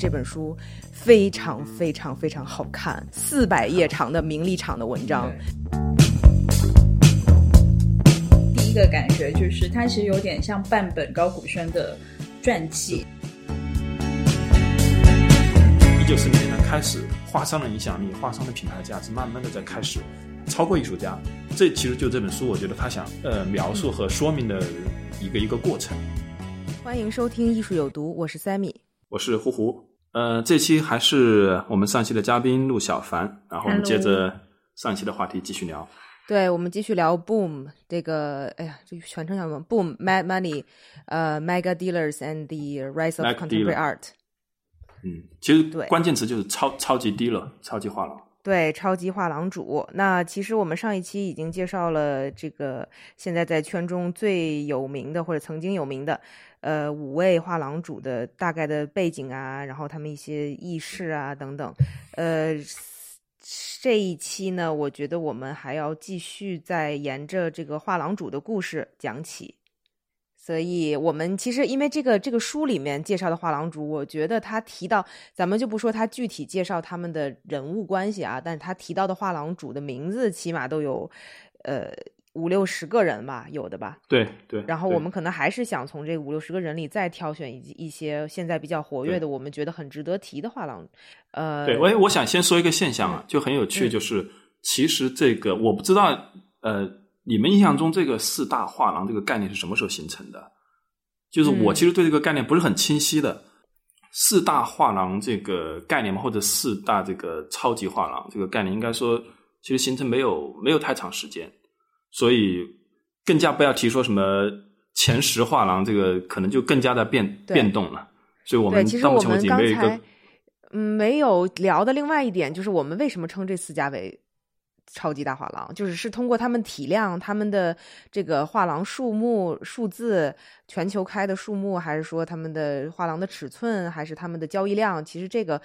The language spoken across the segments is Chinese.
这本书非常非常非常好看，四百页长的名利场的文章。第一个感觉就是，它其实有点像半本高古轩的传记。一九四零年代开始，画商的影响力、画商的品牌价值，慢慢的在开始超过艺术家。这其实就这本书，我觉得他想呃描述和说明的一个一个过程。欢迎收听《艺术有毒》，我是 Sammy。我是胡胡，呃，这期还是我们上期的嘉宾陆小凡，然后我们接着上期的话题继续聊。对，我们继续聊 Boom 这个，哎呀，这个全称叫什么？Boom Mad Money，呃，Mega Dealers and the Rise of Contemporary Art。嗯，其实对关键词就是超超级低了，超级画廊。对，超级画廊主。那其实我们上一期已经介绍了这个现在在圈中最有名的或者曾经有名的，呃，五位画廊主的大概的背景啊，然后他们一些轶事啊等等。呃，这一期呢，我觉得我们还要继续再沿着这个画廊主的故事讲起。所以，我们其实因为这个这个书里面介绍的画廊主，我觉得他提到，咱们就不说他具体介绍他们的人物关系啊，但是他提到的画廊主的名字起码都有，呃五六十个人吧，有的吧。对对。然后我们可能还是想从这五六十个人里再挑选一一些现在比较活跃的，我们觉得很值得提的画廊。呃，对，我我想先说一个现象啊，就很有趣，嗯就是其实这个我不知道，呃，你们印象中这个四大画廊这个概念是什么时候形成的？就是我嗯其实对这个概念不是很清晰的。四大画廊这个概念嘛，或者四大这个超级画廊这个概念，应该说其实形成没有没有太长时间，所以更加不要提说什么前十画廊，这个可能就更加的变变动了。所以我，们到目前为止没有一个嗯没有聊的另外一点就是我们为什么称这四家为超级大画廊，就是是通过他们体量、他们的这个画廊数目、数字、全球开的数目，还是说他们的画廊的尺寸，还是他们的交易量？其实这个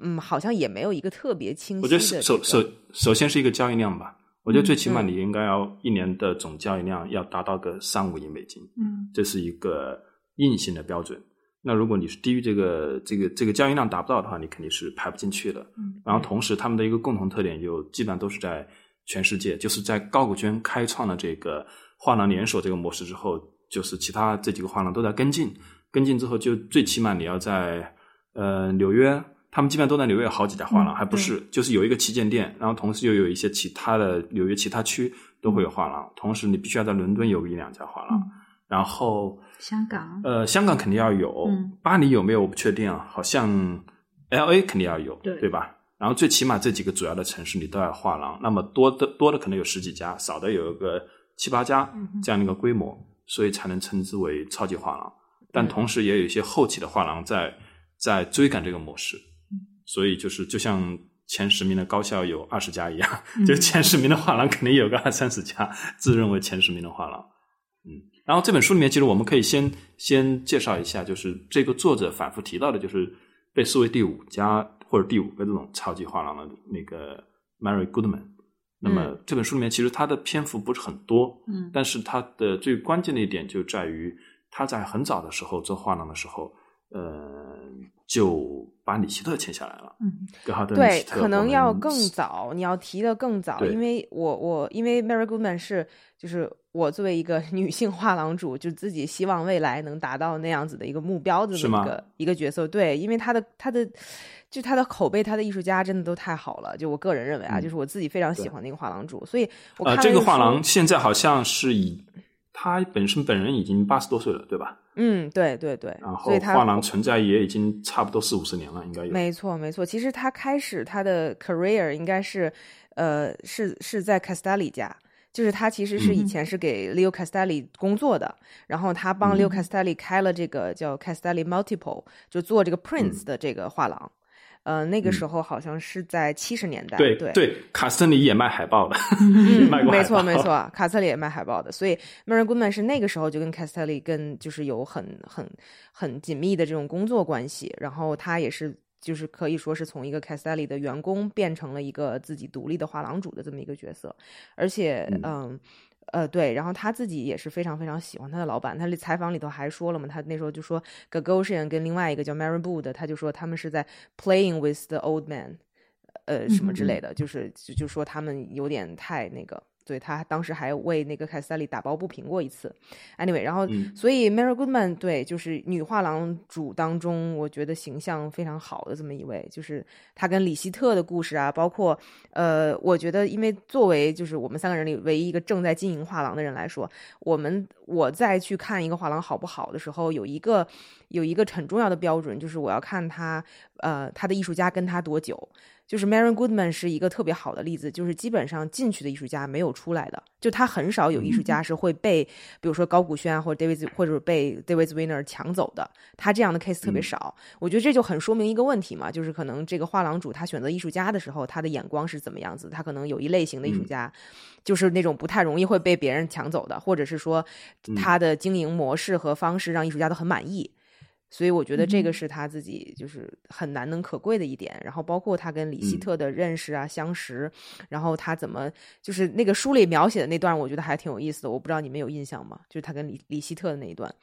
嗯好像也没有一个特别清晰我、觉得首首首首先是一个交易量吧，我觉得最起码嗯你应该要一年的总交易量要达到个三五亿美金，嗯这是一个硬性的标准。那如果你是低于这个这个这个交易量达不到的话，你肯定是排不进去的。嗯然后同时他们的一个共同特点就基本上都是在全世界，就是在高古圈开创了这个画廊连锁这个模式之后，就是其他这几个画廊都在跟进，跟进之后就最起码你要在呃纽约，他们基本上都在纽约有好几家画廊，嗯还不是就是有一个旗舰店，然后同时又有一些其他的纽约其他区都会有画廊，同时你必须要在伦敦有一两家画廊，嗯然后香港，呃，香港肯定要有，嗯。巴黎有没有？我不确定啊，好像 L A 肯定要有，对。吧？然后最起码这几个主要的城市你都要画廊，那么多的多的可能有十几家，少的有一个七八家这样的一个规模，所以才能称之为超级画廊。但同时也有一些后期的画廊在在追赶这个模式，所以就是就像前十名的高校有二十家一样，就前十名的画廊肯定有个二三十家自认为前十名的画廊。嗯，然后这本书里面，其实我们可以先先介绍一下，就是这个作者反复提到的，就是被视为第五家或者第五个这种超级画廊的那个 Mary Goodman。那么嗯这本书里面，其实它的篇幅不是很多，嗯但是它的最关键的一点就在于，他在很早的时候做画廊的时候，呃，就把里希特签下来了。嗯格哈登对，可能要更早，你要提的更早，因为我我因为 Mary Goodman 是就是我作为一个 女性画廊主，就自己希望未来能达到那样子的一个目标的是吗一个一个角色，对，因为她的她的就她的口碑，她的艺术家真的都太好了，就我个人认为啊，嗯就是我自己非常喜欢的一个画廊主，所以我这个画廊现在好像是以他本身本人已经八十多岁了，对吧？嗯，对对对然，后画廊存在也已经差不多四五十年了，应该有。没错，没错。其实他开始他的 career 应该是，呃，是是在 Castelli 家，就是他其实是以前是给 Leo Castelli 工作的，然后他帮 Leo Castelli 开了这个叫 Castelli Multiple，就做这个 Prince 的这个画廊。呃，那个时候好像是在七十年代，对对。对，卡斯特里也卖海报的，卖过没错没错，卡斯特里也卖海报的，所以 Mary Goodman 是那个时候就跟 Castelli 跟就是有很很很紧密的这种工作关系，然后他也是就是可以说是从一个 Castelli 的员工变成了一个自己独立的画廊主的这么一个角色，而且嗯。呃，对，然后他自己也是非常非常喜欢他的老板。他采访里头还说了嘛，他那时候就说 Gagosian 跟另外一个叫 Mary o 的，他就说他们是在 playing with the old man，呃，什么之类的，就是就就说他们有点太那个。对他当时还为那个凯斯泰利打抱不平过一次，anyway，然后所以 Mary Goodman 对就是女画廊主当中，我觉得形象非常好的这么一位，就是她跟李希特的故事啊，包括呃，我觉得因为作为就是我们三个人里唯一一个正在经营画廊的人来说，我们我再去看一个画廊好不好的时候，有一个有一个很重要的标准，就是我要看他呃他的艺术家跟他多久。就是 Mary Goodman 是一个特别好的例子，就是基本上进去的艺术家没有出来的，就他很少有艺术家是会被，比如说高古轩或者 David 或者被 David Zwinner 抢走的，他这样的 case 特别少。我觉得这就很说明一个问题嘛，就是可能这个画廊主他选择艺术家的时候，他的眼光是怎么样子？他可能有一类型的艺术家，就是那种不太容易会被别人抢走的，或者是说他的经营模式和方式让艺术家都很满意。所以我觉得这个是他自己就是很难能可贵的一点，然后包括他跟李希特的认识啊、相识，然后他怎么就是那个书里描写的那段，我觉得还挺有意思的。我不知道你们有印象吗？就是他跟李李希特的那一段。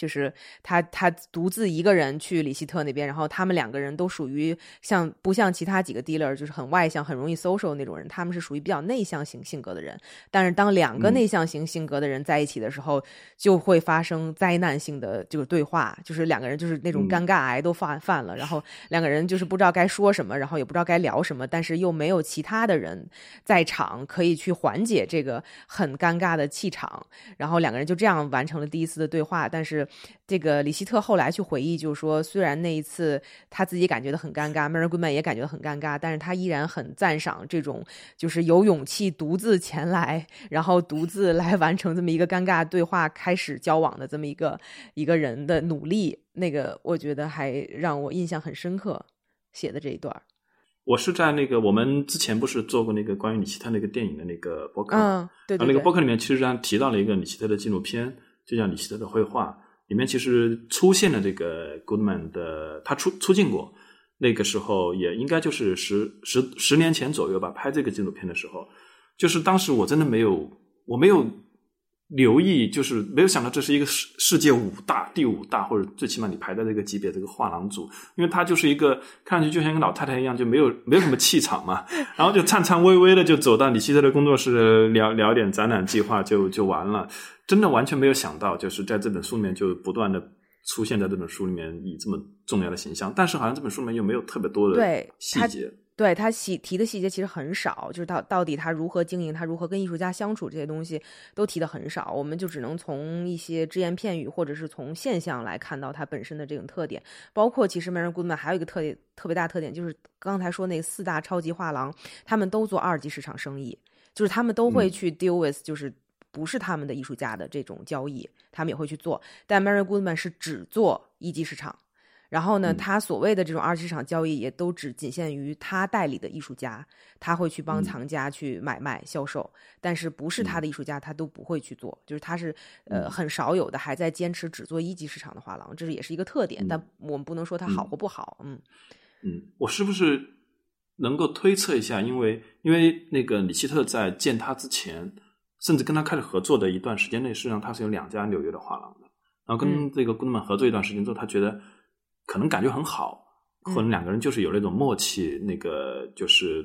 就是他，他独自一个人去里希特那边，然后他们两个人都属于像不像其他几个 dealer，就是很外向、很容易 social 那种人。他们是属于比较内向型性格的人。但是当两个内向型性格的人在一起的时候，就会发生灾难性的就是对话，就是两个人就是那种尴尬癌都犯犯了，然后两个人就是不知道该说什么，然后也不知道该聊什么，但是又没有其他的人在场可以去缓解这个很尴尬的气场，然后两个人就这样完成了第一次的对话，但是。这个李希特后来去回忆，就是说，虽然那一次他自己感觉到很尴尬，Mary Goodman 也感觉到很尴尬，但是他依然很赞赏这种就是有勇气独自前来，然后独自来完成这么一个尴尬对话，开始交往的这么一个一个人的努力。那个我觉得还让我印象很深刻，写的这一段。我是在那个我们之前不是做过那个关于李希特那个电影的那个博客，嗯，对对，那个博客里面其实上提到了一个李希特的纪录片。就叫李希特的绘画里面，其实出现了这个 Goodman 的，他出出镜过。那个时候也应该就是十十十年前左右吧，拍这个纪录片的时候，就是当时我真的没有，我没有。留意就是没有想到这是一个世世界五大第五大或者最起码你排在这个级别这个画廊组，因为他就是一个看上去就像一个老太太一样，就没有没有什么气场嘛，然后就颤颤巍巍的就走到李希特的工作室聊聊点展览计划就就完了，真的完全没有想到就是在这本书里面就不断的出现在这本书里面以这么重要的形象，但是好像这本书里面又没有特别多的细节。对他细提的细节其实很少，就是到到底他如何经营，他如何跟艺术家相处这些东西都提的很少，我们就只能从一些只言片语或者是从现象来看到他本身的这种特点。包括其实 Mary Goodman 还有一个特点，特别大特点就是刚才说那四大超级画廊，他们都做二级市场生意，就是他们都会去 deal with 就是不是他们的艺术家的这种交易，他们也会去做。但 Mary Goodman 是只做一级市场。然后呢，他所谓的这种二级市场交易也都只仅限于他代理的艺术家，他会去帮藏家去买卖销售，但是不是他的艺术家，他都不会去做。就是他是呃很少有的还在坚持只做一级市场的画廊，这是也是一个特点。但我们不能说它好或不好。嗯嗯，我是不是能够推测一下？因为因为那个李希特在见他之前，甚至跟他开始合作的一段时间内，实际上他是有两家纽约的画廊的。然后跟这个姑娘们合作一段时间之后，他觉得。可能感觉很好，可能两个人就是有那种默契，那个就是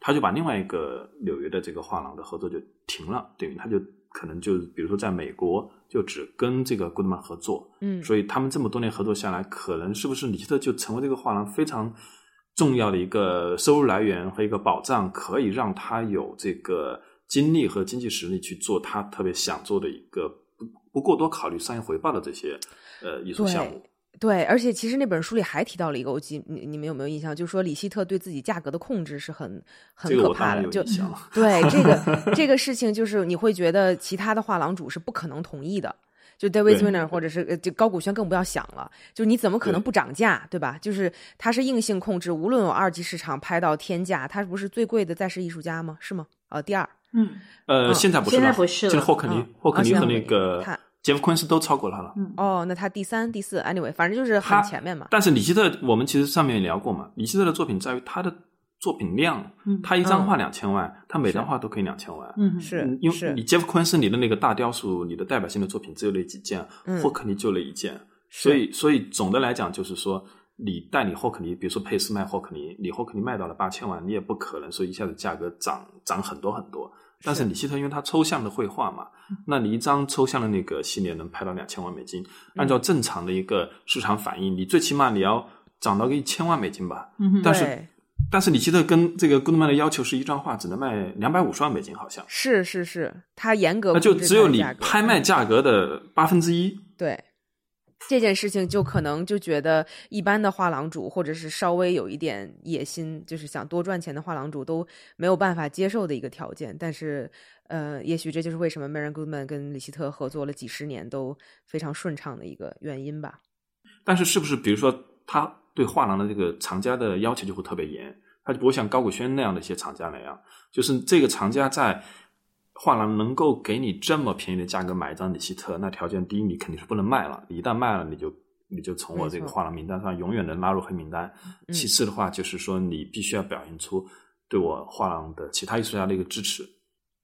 他就把另外一个纽约的这个画廊的合作就停了，等于他就可能就比如说在美国就只跟这个 Goodman 合作，嗯，所以他们这么多年合作下来，可能是不是李希特就成为这个画廊非常重要的一个收入来源和一个保障，可以让他有这个精力和经济实力去做他特别想做的一个不不过多考虑商业回报的这些呃艺术项目。对，而且其实那本书里还提到了一个，我记你你们有没有印象？就是说李希特对自己价格的控制是很很可怕的，就。对这个 这个事情，就是你会觉得其他的画廊主是不可能同意的。就 David 对 Swinner 或者是呃就高古轩更不要想了，就你怎么可能不涨价，对吧？就是他是硬性控制，无论有二级市场拍到天价，他不是最贵的在世艺术家吗？是吗？呃，第二，嗯呃，嗯现在不是了，现在不是了就是霍克尼嗯，霍克尼和那个他杰夫昆斯都超过他了。嗯。哦，那他第三、第四，anyway，反正就是很他前面嘛。但是李希特，我们其实上面也聊过嘛，李希特的作品在于他的作品量，嗯。他一张画嗯。两千万，他每张画都可以两千万。嗯。是嗯因为你杰夫昆斯你的那个大雕塑，你的代表性的作品只有那几件，嗯。霍克尼就那一件，所以所以总的来讲就是说，你代理霍克尼，比如说佩斯卖霍克尼，你霍克尼卖到了八千万，你也不可能说一下子价格涨涨很多很多。但是是。李希特因为他抽象的绘画嘛，那你一张抽象的那个系列能拍到两千万美金，按照正常的一个市场反应，你最起码你要涨到个一千万美金吧。嗯但是但是李希特跟这个古德曼的要求是一张画只能卖两百五十万美金，好像，是是是，他严格那就只有你拍卖价格的八分之一。对这件事情，就可能就觉得一般的画廊主，或者是稍微有一点野心，就是想多赚钱的画廊主都没有办法接受的一个条件。但是，呃，也许这就是为什么 Marian Goodman 跟李希特合作了几十年都非常顺畅的一个原因吧。但是是不是比如说他对画廊的这个厂家的要求就会特别严，他就不会像高古轩那样的一些厂家那样，就是这个厂家在画廊能够给你这么便宜的价格买一张里希特，那条件第一你肯定是不能卖了，你一旦卖了你就你就从我这个画廊名单上永远的拉入黑名单。嗯其次的话就是说你必须要表现出对我画廊的其他艺术家的一个支持。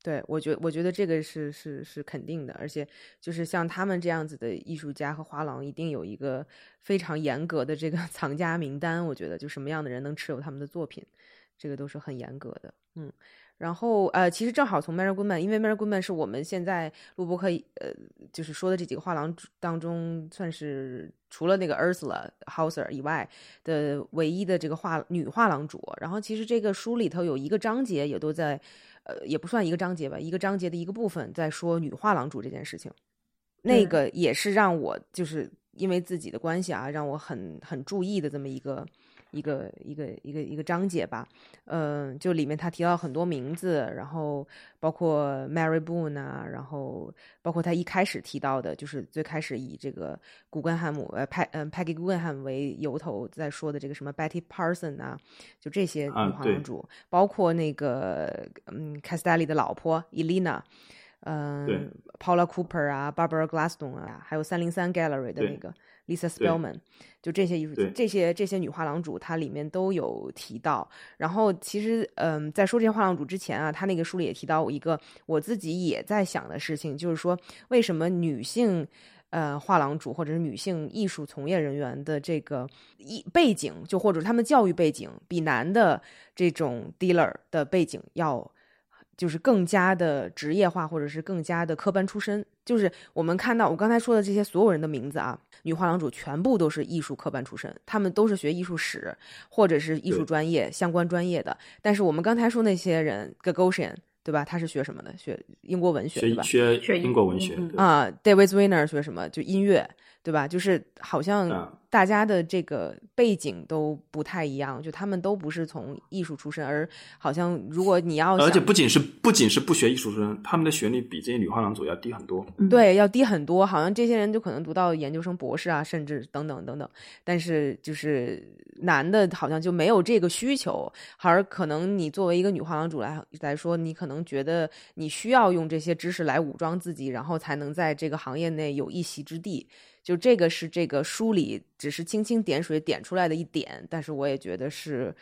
对我觉我觉得这个是是是肯定的，而且就是像他们这样子的艺术家和画廊，一定有一个非常严格的这个 藏家名单。我觉得就什么样的人能持有他们的作品，这个都是很严格的。嗯，然后呃，其实正好从 Mary Goodman，因为 Mary Goodman 是我们现在录播课呃就是说的这几个画廊当中，算是除了那个 Ursula Hauser 以外的唯一的这个画女画廊主。然后其实这个书里头有一个章节也都在。呃，也不算一个章节吧，一个章节的一个部分在说女画廊主这件事情，那个也是让我就是因为自己的关系啊，让我很很注意的这么一个一个一个一个一个章节吧。嗯、就里面他提到很多名字，然后包括 Mary Boone 啊，然后包括他一开始提到的，就是最开始以这个古根汉姆呃派嗯 Peggy Guggenheim 为由头在说的这个什么 Betty Parson 啊，就这些女啊对画廊主，包括那个嗯 Castelli 的老婆 Elena。嗯对，Paula Cooper 啊，Barbara Glasstone 啊，还有三零三 Gallery 的那个 Lisa Spellman，就这些艺术这些这些女画廊主，它里面都有提到。然后其实，嗯，在说这些画廊主之前啊，他那个书里也提到一个我自己也在想的事情，就是说为什么女性。呃，画廊主或者是女性艺术从业人员的这个一背景，就或者他们教育背景，比男的这种 dealer 的背景要就是更加的职业化，或者是更加的科班出身。就是我们看到我刚才说的这些所有人的名字啊，女画廊主全部都是艺术科班出身，他们都是学艺术史或者是艺术专业相关专业的。但是我们刚才说那些人，Gagosian 对吧？他是学什么的？学英国文学对吧？学学英国文学，啊、d a v i d Swinner 学什么？就音乐，对吧？就是好像啊大家的这个背景都不太一样，就他们都不是从艺术出身，而好像如果你要而且不仅是不仅是不学艺术生，他们的学历比这些女画廊主要低很多。对要低很多，好像这些人就可能读到研究生、博士啊，甚至等等等等。但是就是男的，好像就没有这个需求，而可能你作为一个女画廊主来来说，你可能觉得你需要用这些知识来武装自己，然后才能在这个行业内有一席之地。就这个是这个书里只是轻轻点水点出来的一点，但是我也觉得是，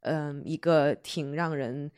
嗯，一个挺让人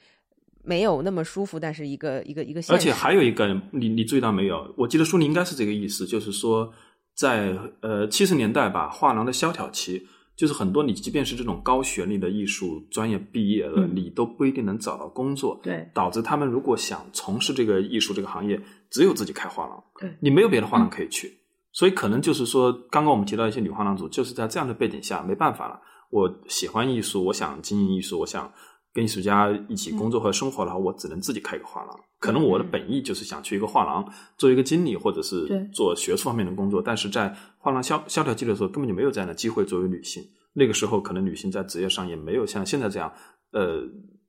没有那么舒服，但是一个一个一个。而且还有一个，你你注意到没有？我记得书里应该是这个意思，就是说在呃七十年代吧，画廊的萧条期，就是很多你即便是这种高学历的艺术专业毕业了，嗯你都不一定能找到工作。对导致他们如果想从事这个艺术这个行业，只有自己开画廊，对你没有别的画廊可以去，所以可能就是说，刚刚我们提到一些女画廊主，就是在这样的背景下没办法了。我喜欢艺术，我想经营艺术，我想跟艺术家一起工作和生活的话，我只能自己开一个画廊。可能我的本意就是想去一个画廊做一个经理，或者是做学术方面的工作。但是在画廊萧萧条期的时候，根本就没有这样的机会作为女性。那个时候，可能女性在职业上也没有像现在这样，呃，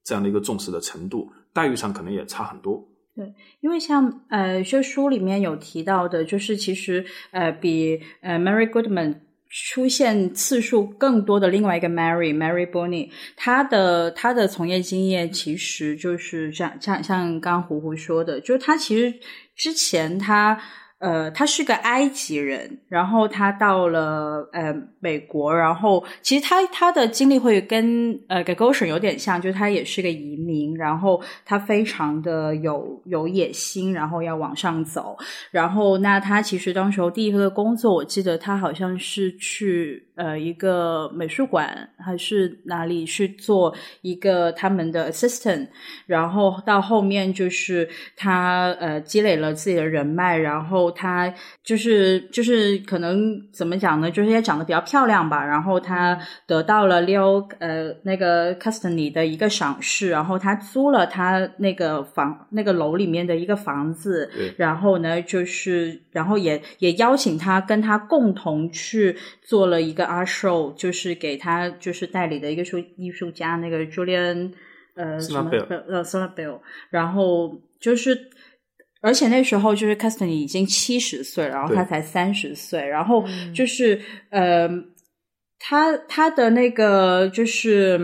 这样的一个重视的程度，待遇上可能也差很多。对因为像呃，这书里面有提到的，就是其实呃，比呃 Mary Goodman 出现次数更多的另外一个 Mary Mary b o n n y 她的她的从业经验其实就是像像像刚刚胡胡说的，就是她其实之前她。呃，他是个埃及人，然后他到了呃美国，然后其实他他的经历会跟呃 Gagosian 有点像，就是他也是个移民，然后他非常的有有野心，然后要往上走，然后那他其实当时候第一个工作，我记得他好像是去呃一个美术馆还是哪里去做一个他们的 assistant，然后到后面就是他呃积累了自己的人脉，然后他就是就是可能怎么讲呢，就是也长得比较漂亮吧，然后他得到了 Leo 呃那个 Custody 的一个赏识，然后他租了他那个房那个楼里面的一个房子，然后呢就是然后也也邀请他跟他共同去做了一个 art show，就是给他就是代理的一个艺术艺术家那个 Julian 呃什么 Slabell 呃 s l a b e l 然后就是。而且那时候就是 Custody 已经七十岁了，然后他才三十岁，然后就是、呃，他他的那个就是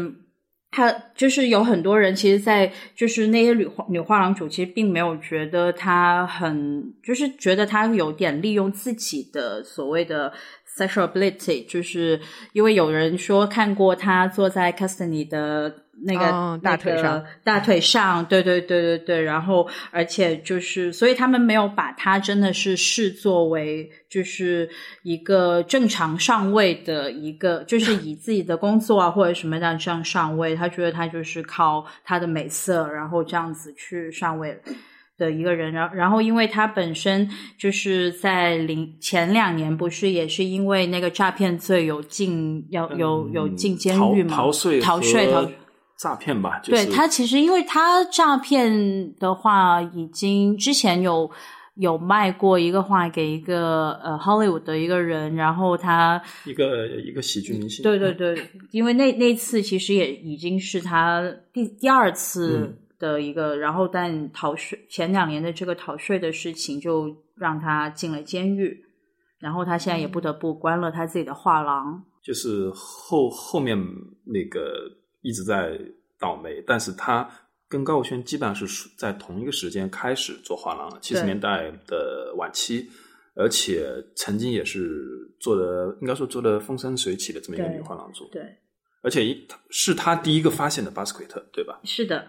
他就是有很多人，其实，在就是那些女画女画廊主，其实并没有觉得他很，就是觉得他有点利用自己的所谓的 sexual ability，就是因为有人说看过他坐在 Custody 的那个、哦大腿上那个大腿上，对对对对对，然后而且就是，所以他们没有把他真的是视作为就是一个正常上位的一个，就是以自己的工作啊或者什么样这样上位，他觉得他就是靠他的美色，然后这样子去上位。的一个人，然后然后因为他本身就是在零前两年不是也是因为那个诈骗罪有进要有有进监狱嘛，嗯逃逃税、逃税逃诈骗吧，就是对他其实，因为他诈骗的话，已经之前有有卖过一个画给一个呃 Hollywood 的一个人，然后他一个一个喜剧明星。对对对，因为那那次其实也已经是他第第二次的一个，然后但逃税前两年的这个逃税的事情，就让他进了监狱，然后他现在也不得不关了他自己的画廊。就是后后面那个一直在倒霉，但是他跟高晓轩基本上是在同一个时间开始做画廊，七十年代的晚期，而且曾经也是做的，应该说做的风生水起的这么一个女画廊主，对，而且一是他第一个发现的巴斯奎特，对吧？是的，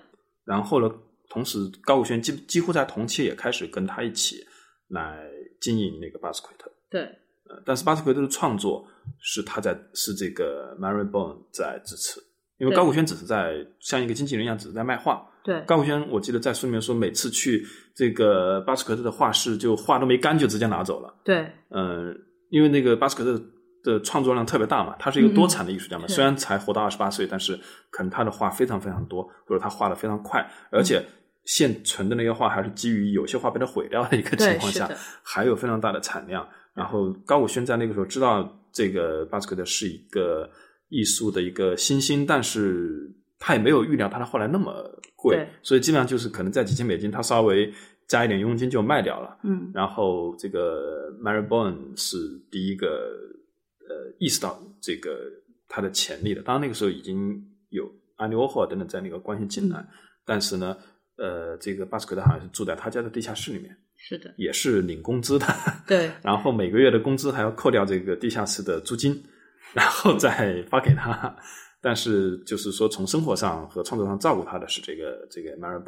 然后呢，同时高古轩几几乎在同期也开始跟他一起来经营那个巴斯奎特。对呃，但是巴斯奎特的创作是他在是这个 Mary Bone 在支持，因为高古轩只是在像一个经纪人一样，只是在卖画。对高古轩我记得在书里面说，每次去这个巴斯奎特的画室，就画都没干就直接拿走了。对嗯、因为那个巴斯奎特的创作量特别大嘛，他是一个多产的艺术家嘛，嗯虽然才活到二十八岁，但是可能他的画非常非常多，或者他画的非常快，而且现存的那些画还是基于有些画被他毁掉的一个情况下还有非常大的产量。然后高古轩在那个时候知道这个巴斯克特是一个艺术的一个新星，但是他也没有预料他后来那么贵，所以基本上就是可能在几千美金，他稍微加一点佣金就卖掉了。嗯。然后这个 Mary Bone 是第一个呃意识到这个他的潜力的。当然那个时候已经有安妮沃霍等等在那个关系进来，但是呢，呃，这个巴斯奎特好像是住在他家的地下室里面，是的，也是领工资的，对然后每个月的工资还要扣掉这个地下室的租金，然后再发给他。但是就是说，从生活上和创作上照顾他的是这个这个 Mary。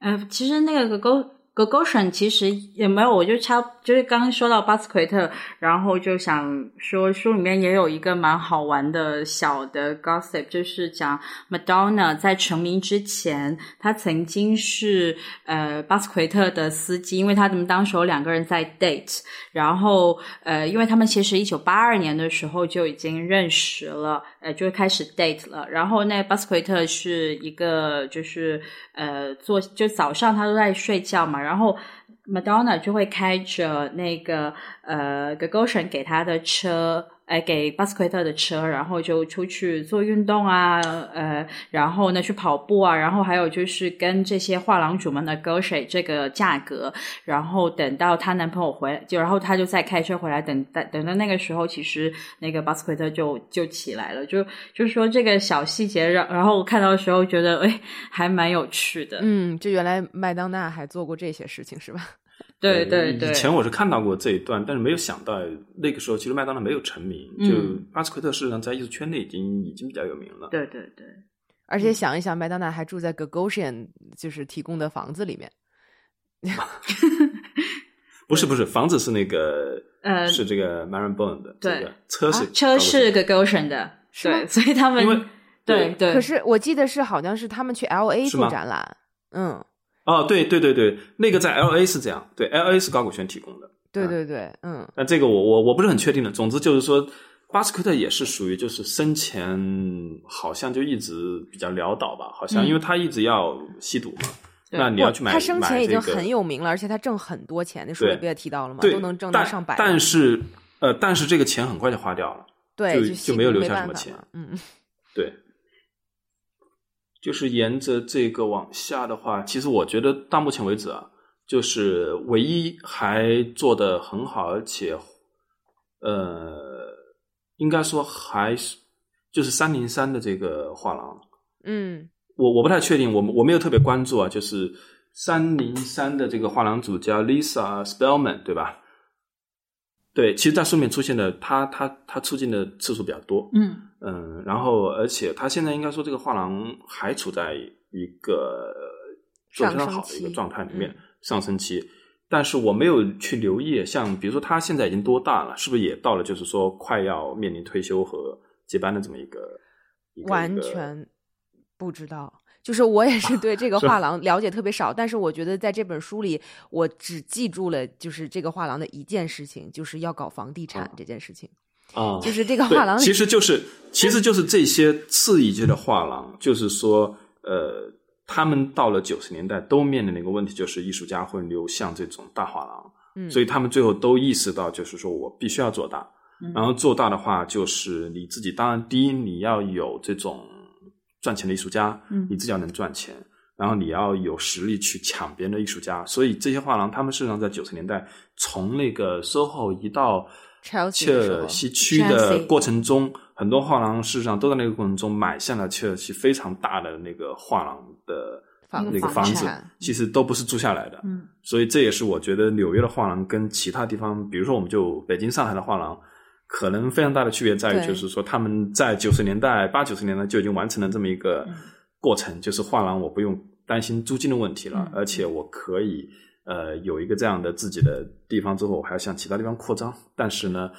呃，其实那个 Go g o s h e n 其实也没有，我就差就是刚刚说到巴斯奎特，然后就想说书里面也有一个蛮好玩的小的 gossip，就是讲 Madonna 在成名之前，她曾经是呃巴斯奎特的司机，因为他们当时有两个人在 date，然后呃，因为他们其实一九八二年的时候就已经认识了，呃，就开始 date 了，然后那巴斯奎特是一个就是呃做就早上他都在睡觉嘛，然后。，Madonna 就会开着那个呃 g o s h e n 给他的车，哎，给巴斯奎特的车，然后就出去做运动啊，呃，然后呢去跑步啊，然后还有就是跟这些画廊主们的 g o s h e 这个价格，然后等到她男朋友回来，就然后她就再开车回来，等等等到那个时候，其实那个巴斯奎特就就起来了，就就说这个小细节，让然后我看到的时候觉得哎，还蛮有趣的。嗯，就原来麦当娜还做过这些事情是吧？对对对，以前我是看到过这一段，但是没有想到那个时候其实麦当娜没有成名，就巴斯奎特事实上在艺术圈内已经已经比较有名了。对对对，而且想一想，麦当娜还住在 Gagosian 就是提供的房子里面。不是不是，房子是那个呃是这个 Marin Bone 的，对，车是车是 Gagosian 的，对，所以他们因为对对，可是我记得是好像是他们去 L A 做展览，嗯。哦，对对对对，那个在 L A 是这样，对 L A 是高古轩提供的，对对对，嗯。那这个我我我不是很确定的。总之就是说，巴斯奎特也是属于就是生前好像就一直比较潦倒吧，好像因为他一直要吸毒嘛。那你要去买，他生前已经很有名了，而且他挣很多钱，那书里不也提到了吗？都能挣到上百。但是呃，但是这个钱很快就花掉了，对，就就没有留下什么钱，嗯，对。就是沿着这个往下的话，其实我觉得到目前为止啊，就是唯一还做的很好，而且呃，应该说还是就是三零三的这个画廊。嗯，我我不太确定，我我没有特别关注啊。就是三零三的这个画廊主叫 Lisa Spellman，对吧？对，其实，在书里面出现的他，他他出镜的次数比较多。嗯。嗯，然后而且他现在应该说这个画廊还处在一个做非常好的一个状态里面，上升期。但是我没有去留意，像比如说他现在已经多大了，是不是也到了就是说快要面临退休和接班的这么一个？完全不知道，就是我也是对这个 画廊了解特别少，但是我觉得在这本书里，我只记住了就是这个画廊的一件事情，就是要搞房地产这件事情。啊，就是这个画廊，其实就是，其实就是这些次一级的画廊，就是说，呃，他们到了九十年代都面临的一个问题，就是艺术家会流向这种大画廊，嗯，所以他们最后都意识到，就是说我必须要做大，然后做大的话，就是你自己，当然第一你要有这种赚钱的艺术家，嗯，你自己要能赚钱，然后你要有实力去抢别人的艺术家，所以这些画廊，他们事实上在九十年代从那个 SOHO 移到。切尔西区的过程中，很多画廊事实上都在那个过程中买下了切尔西非常大的那个画廊的那个房子，其实都不是租下来的。嗯，所以这也是我觉得纽约的画廊跟其他地方，比如说我们就北京、上海的画廊，可能非常大的区别在于，就是说他们在九十年代、八九十年代就已经完成了这么一个过程，就是画廊我不用担心租金的问题了，而且我可以。呃，有一个这样的自己的地方之后，我还要向其他地方扩张。但是呢，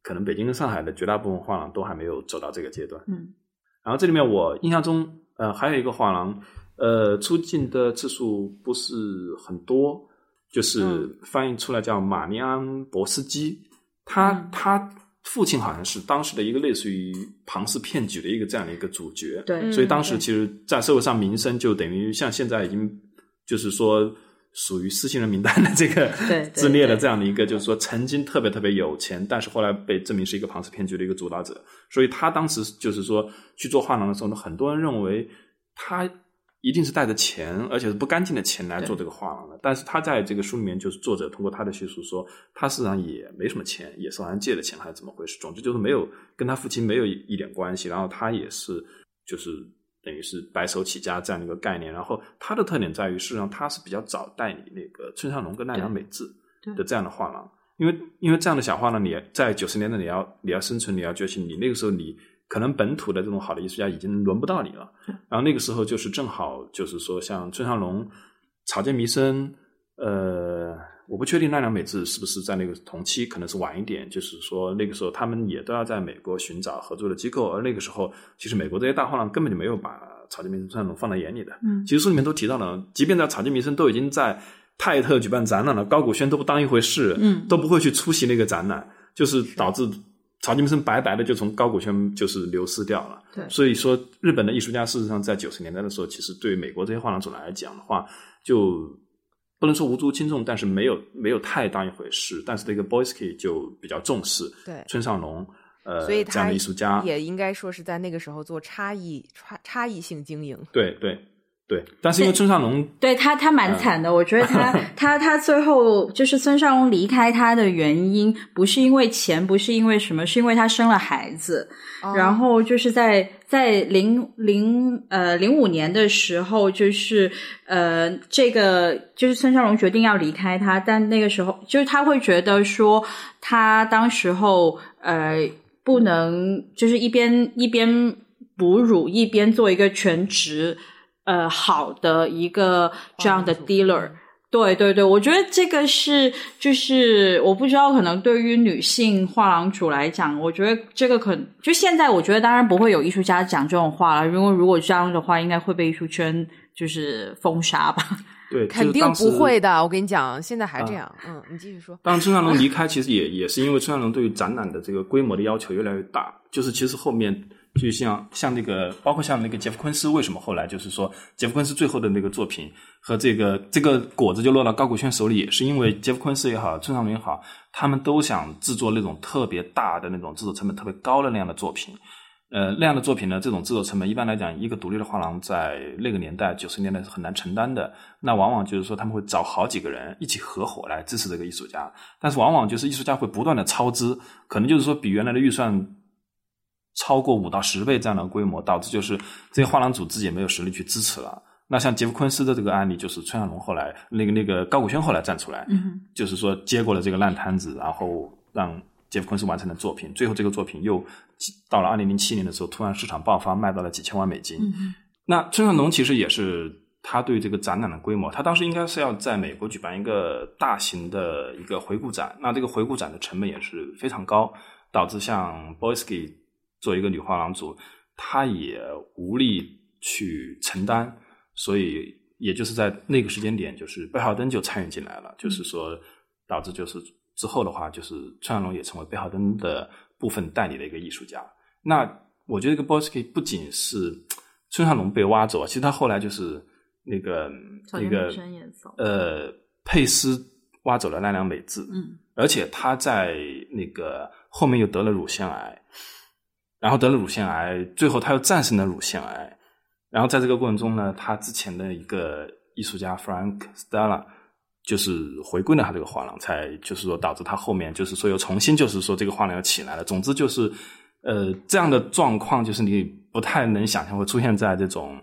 可能北京跟上海的绝大部分画廊都还没有走到这个阶段。嗯，然后这里面我印象中，呃，还有一个画廊，呃，出镜的次数不是很多，就是翻译出来叫马尼安博斯基。他他父亲好像是当时的一个类似于庞氏骗局的一个这样的一个主角。对，所以当时其实，在社会上名声就等于像现在已经就是说。属于失信人名单的这个自列的这样的一个，就是说曾经特别特别有钱，但是后来被证明是一个庞氏骗局的一个主导者。所以他当时就是说去做画廊的时候呢，很多人认为他一定是带着钱，而且是不干净的钱来做这个画廊的。但是他在这个书里面，就是作者通过他的叙述说，他实际上也没什么钱，也是好像借的钱还是怎么回事。总之就是没有跟他父亲没有一点关系。然后他也是就是。等于是白手起家这样的一个概念，然后他的特点在于，事实上他是比较早代理那个村上隆跟奈良美智的这样的画廊，因为因为这样的小画廊，你在九十年代你要你要生存，你要崛起，你那个时候你可能本土的这种好的艺术家已经轮不到你了，然后那个时候就是正好就是说像村上隆、草间弥生，呃，我不确定奈良美智是不是在那个同期，可能是晚一点。就是说那个时候他们也都要在美国寻找合作的机构，而那个时候其实美国这些大画廊根本就没有把草间弥生、村上隆放在眼里的。嗯，其实书里面都提到了，即便在草间弥生都已经在泰特举办展览了，高古轩都不当一回事，嗯都不会去出席那个展览，就是导致草间弥生白白的就从高古圈就是流失掉了。对所以说日本的艺术家事实上在九十年代的时候，其实对美国这些画廊主来讲的话，就不能说无足轻重，但是没有没有太当一回事。但是这个 Boyski 就比较重视对村上隆，呃，所以他这样的艺术家，也应该说是在那个时候做差异差差异性经营。对对对。但是因为村上龙对他，他蛮惨的。我觉得他，他，他最后就是孙尚龙离开他的原因，不是因为钱，不是因为什么，是因为他生了孩子。哦然后就是在在零零呃零五年的时候，就是呃这个就是孙尚龙决定要离开他，但那个时候就是他会觉得说他当时候呃不能就是一边一边哺乳一边做一个全职呃好的一个这样的 dealer。对对对，我觉得这个是就是我不知道，可能对于女性画廊主来讲，我觉得这个可就现在，我觉得当然不会有艺术家讲这种话了，因为如果这样的话，应该会被艺术圈就是封杀吧。对肯定不会。的，我跟你讲，现在还这样。嗯，你继续说。当然，村上隆离 开，其实也也是因为村上龙对于展览的这个规模的要求越来越大。就是其实后面就像像那个，包括像那个杰夫昆斯，为什么后来就是说杰夫昆斯最后的那个作品和这个这个果子就落到高古轩手里，也是因为杰夫昆斯也好，村上隆也好，他们都想制作那种特别大的那种制作成本特别高的那样的作品。呃，那样的作品呢，这种制作成本一般来讲，一个独立的画廊在那个年代，九十年代是很难承担的。那往往就是说，他们会找好几个人一起合伙来支持这个艺术家，但是往往就是艺术家会不断的超支，可能就是说比原来的预算超过五到十倍这样的规模，导致就是这些画廊组自己也没有实力去支持了。那像杰夫昆斯的这个案例，就是村上龙后来那个那个高古轩后来站出来，嗯就是说接过了这个烂摊子，然后让杰夫昆斯完成了作品，最后这个作品又到了二零零七年的时候，突然市场爆发，卖到了几千万美金。嗯那村上龙其实也是他对这个展览的规模，他当时应该是要在美国举办一个大型的一个回顾展，那这个回顾展的成本也是非常高，导致像 Boyski 作为一个女画廊主，她也无力去承担，所以也就是在那个时间点，就是贝浩登就参与进来了，就是说导致就是之后的话，就是村上隆也成为贝浩登的部分代理的一个艺术家。那我觉得这个 Boyski 不仅是村上龙被挖走，其实他后来就是那个那个呃佩斯挖走了奈良美智，嗯而且他在那个后面又得了乳腺癌，然后得了乳腺癌，最后他又战胜了乳腺癌，然后在这个过程中呢，他之前的一个艺术家 Frank Stella 就是回归了他这个画廊，才就是说导致他后面就是说又重新就是说这个画廊又起来了。总之就是呃这样的状况，就是你不太能想象会出现在这种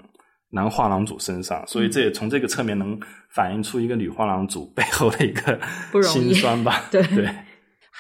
男画廊主身上，所以这也从这个侧面能反映出一个女画廊主背后的一个不容易辛酸吧？对对。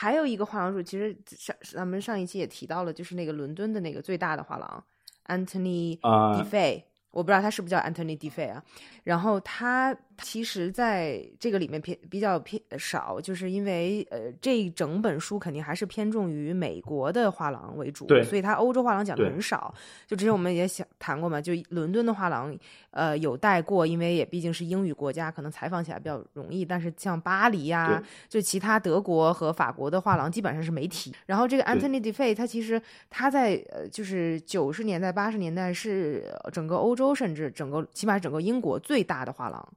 还有一个画廊主，其实上咱们上一期也提到了，就是那个伦敦的那个最大的画廊，Anthony 啊 DeFay，、我不知道他是不是叫 Anthony DeFay 啊。然后他其实在这个里面偏比较偏少，就是因为呃这一整本书肯定还是偏重于美国的画廊为主，对所以他欧洲画廊讲的很少。就之前我们也想谈过嘛，就伦敦的画廊，呃有带过，因为也毕竟是英语国家，可能采访起来比较容易。但是像巴黎呀、对就其他德国和法国的画廊基本上是没提。然后这个 Anthony DeFay，他其实他在呃就是九十年代、八十年代是呃整个欧洲甚至整个起码整个英国最大的画廊。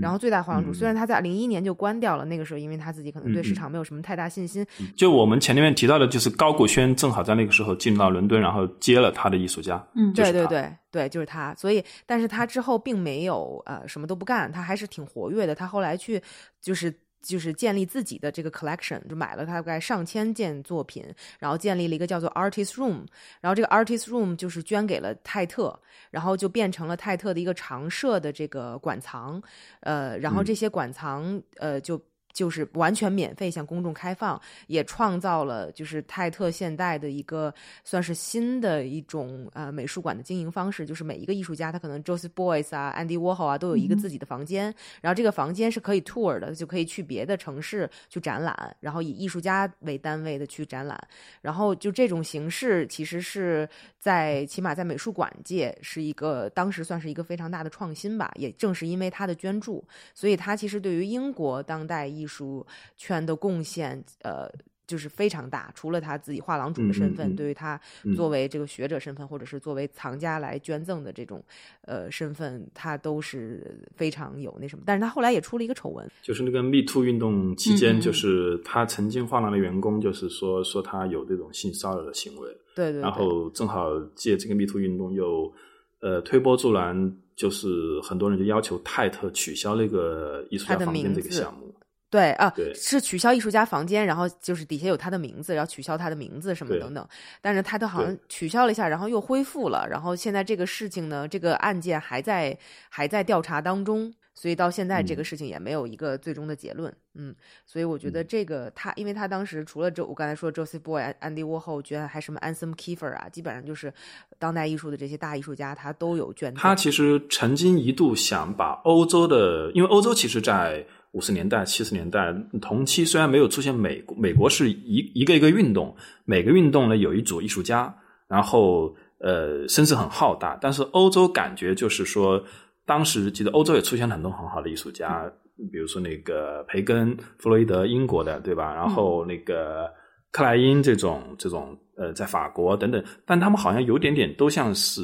然后最大画廊主，嗯虽然他在零一年就关掉了，那个时候因为他自己可能对市场没有什么太大信心。就我们前面提到的，就是高古轩正好在那个时候进到伦敦，然后接了他的艺术家。嗯对对对对，就是他。所以，但是他之后并没有呃什么都不干，他还是挺活跃的。他后来去就是。就是建立自己的这个 collection，就买了大概上千件作品，然后建立了一个叫做 Artist Room，然后这个 Artist Room 就是捐给了泰特，然后就变成了泰特的一个常设的这个馆藏，呃，然后嗯。这些馆藏呃就就是完全免费向公众开放，也创造了就是泰特现代的一个算是新的一种呃美术馆的经营方式，就是每一个艺术家他可能 Joseph Beuys 啊、Andy Warhol 啊都有一个自己的房间，然后这个房间是可以 tour 的，就可以去别的城市去展览，然后以艺术家为单位的去展览，然后就这种形式其实是在起码在美术馆界是一个当时算是一个非常大的创新吧，也正是因为他的捐助，所以他其实对于英国当代艺术圈的贡献，呃，就是非常大。除了他自己画廊主的身份，嗯嗯嗯对于他作为这个学者身份，或者是作为藏家来捐赠的这种呃身份，他都是非常有那什么。但是他后来也出了一个丑闻，就是那个 Me Too 运动期嗯间，嗯就是他曾经画廊的员工，就是说说他有这种性骚扰的行为，对对对，然后正好借这个 Me Too 运动又呃推波助澜，就是很多人就要求泰特取消那个艺术家房间这个项目。对啊，对是取消艺术家房间，然后就是底下有他的名字，然后取消他的名字什么等等。但是他都好像取消了一下，然后又恢复了。然后现在这个事情呢，这个案件还在还在调查当中，所以到现在这个嗯事情也没有一个最终的结论。嗯，所以我觉得嗯这个他，因为他当时除了这我刚才说 Joseph Boy、Andy Warhol 捐，还什么 Anselm Kiefer 啊，基本上就是当代艺术的这些大艺术家，他都有捐赠。他其实曾经一度想把欧洲的，因为欧洲其实在五十年代、七十年代同期，虽然没有出现美国，美国是一一个一个运动，每个运动呢有一组艺术家，然后呃声势很浩大，但是欧洲感觉就是说，当时记得欧洲也出现了很多很好的艺术家，比如说那个培根、弗洛伊德，英国的对吧？然后那个克莱因这种这种呃，在法国等等，但他们好像有点点都像是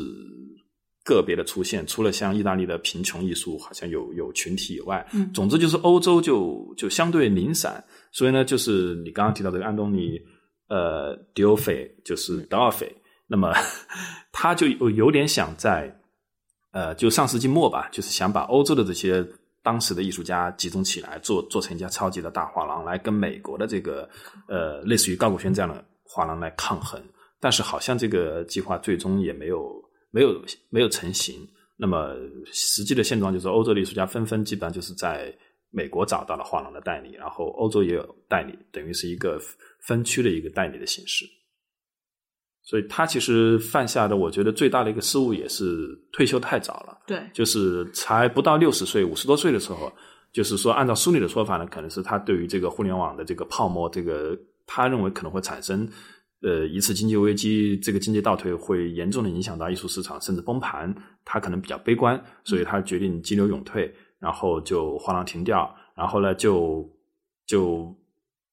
个别的出现，除了像意大利的贫穷艺术好像有有群体以外，嗯。总之就是欧洲就就相对零散，所以呢，就是你刚刚提到这个安东尼呃迪欧斐，就是德奥斐，那么 他就有有点想在呃就上世纪末吧，就是想把欧洲的这些当时的艺术家集中起来，做做成一家超级的大画廊，来跟美国的这个呃类似于高古轩这样的画廊来抗衡。但是好像这个计划最终也没有没有没有成型。那么实际的现状就是，欧洲的艺术家纷纷基本上就是在美国找到了画廊的代理，然后欧洲也有代理，等于是一个分区的一个代理的形式。所以他其实犯下的，我觉得最大的一个失误也是退休太早了。对，就是才不到六十岁、五十多岁的时候，就是说，按照书里的说法呢，可能是他对于这个互联网的这个泡沫，这个他认为可能会产生呃一次经济危机，这个经济倒退会严重的影响到艺术市场，甚至崩盘，他可能比较悲观，所以他决定急流勇退，然后就画廊停掉，然后呢就就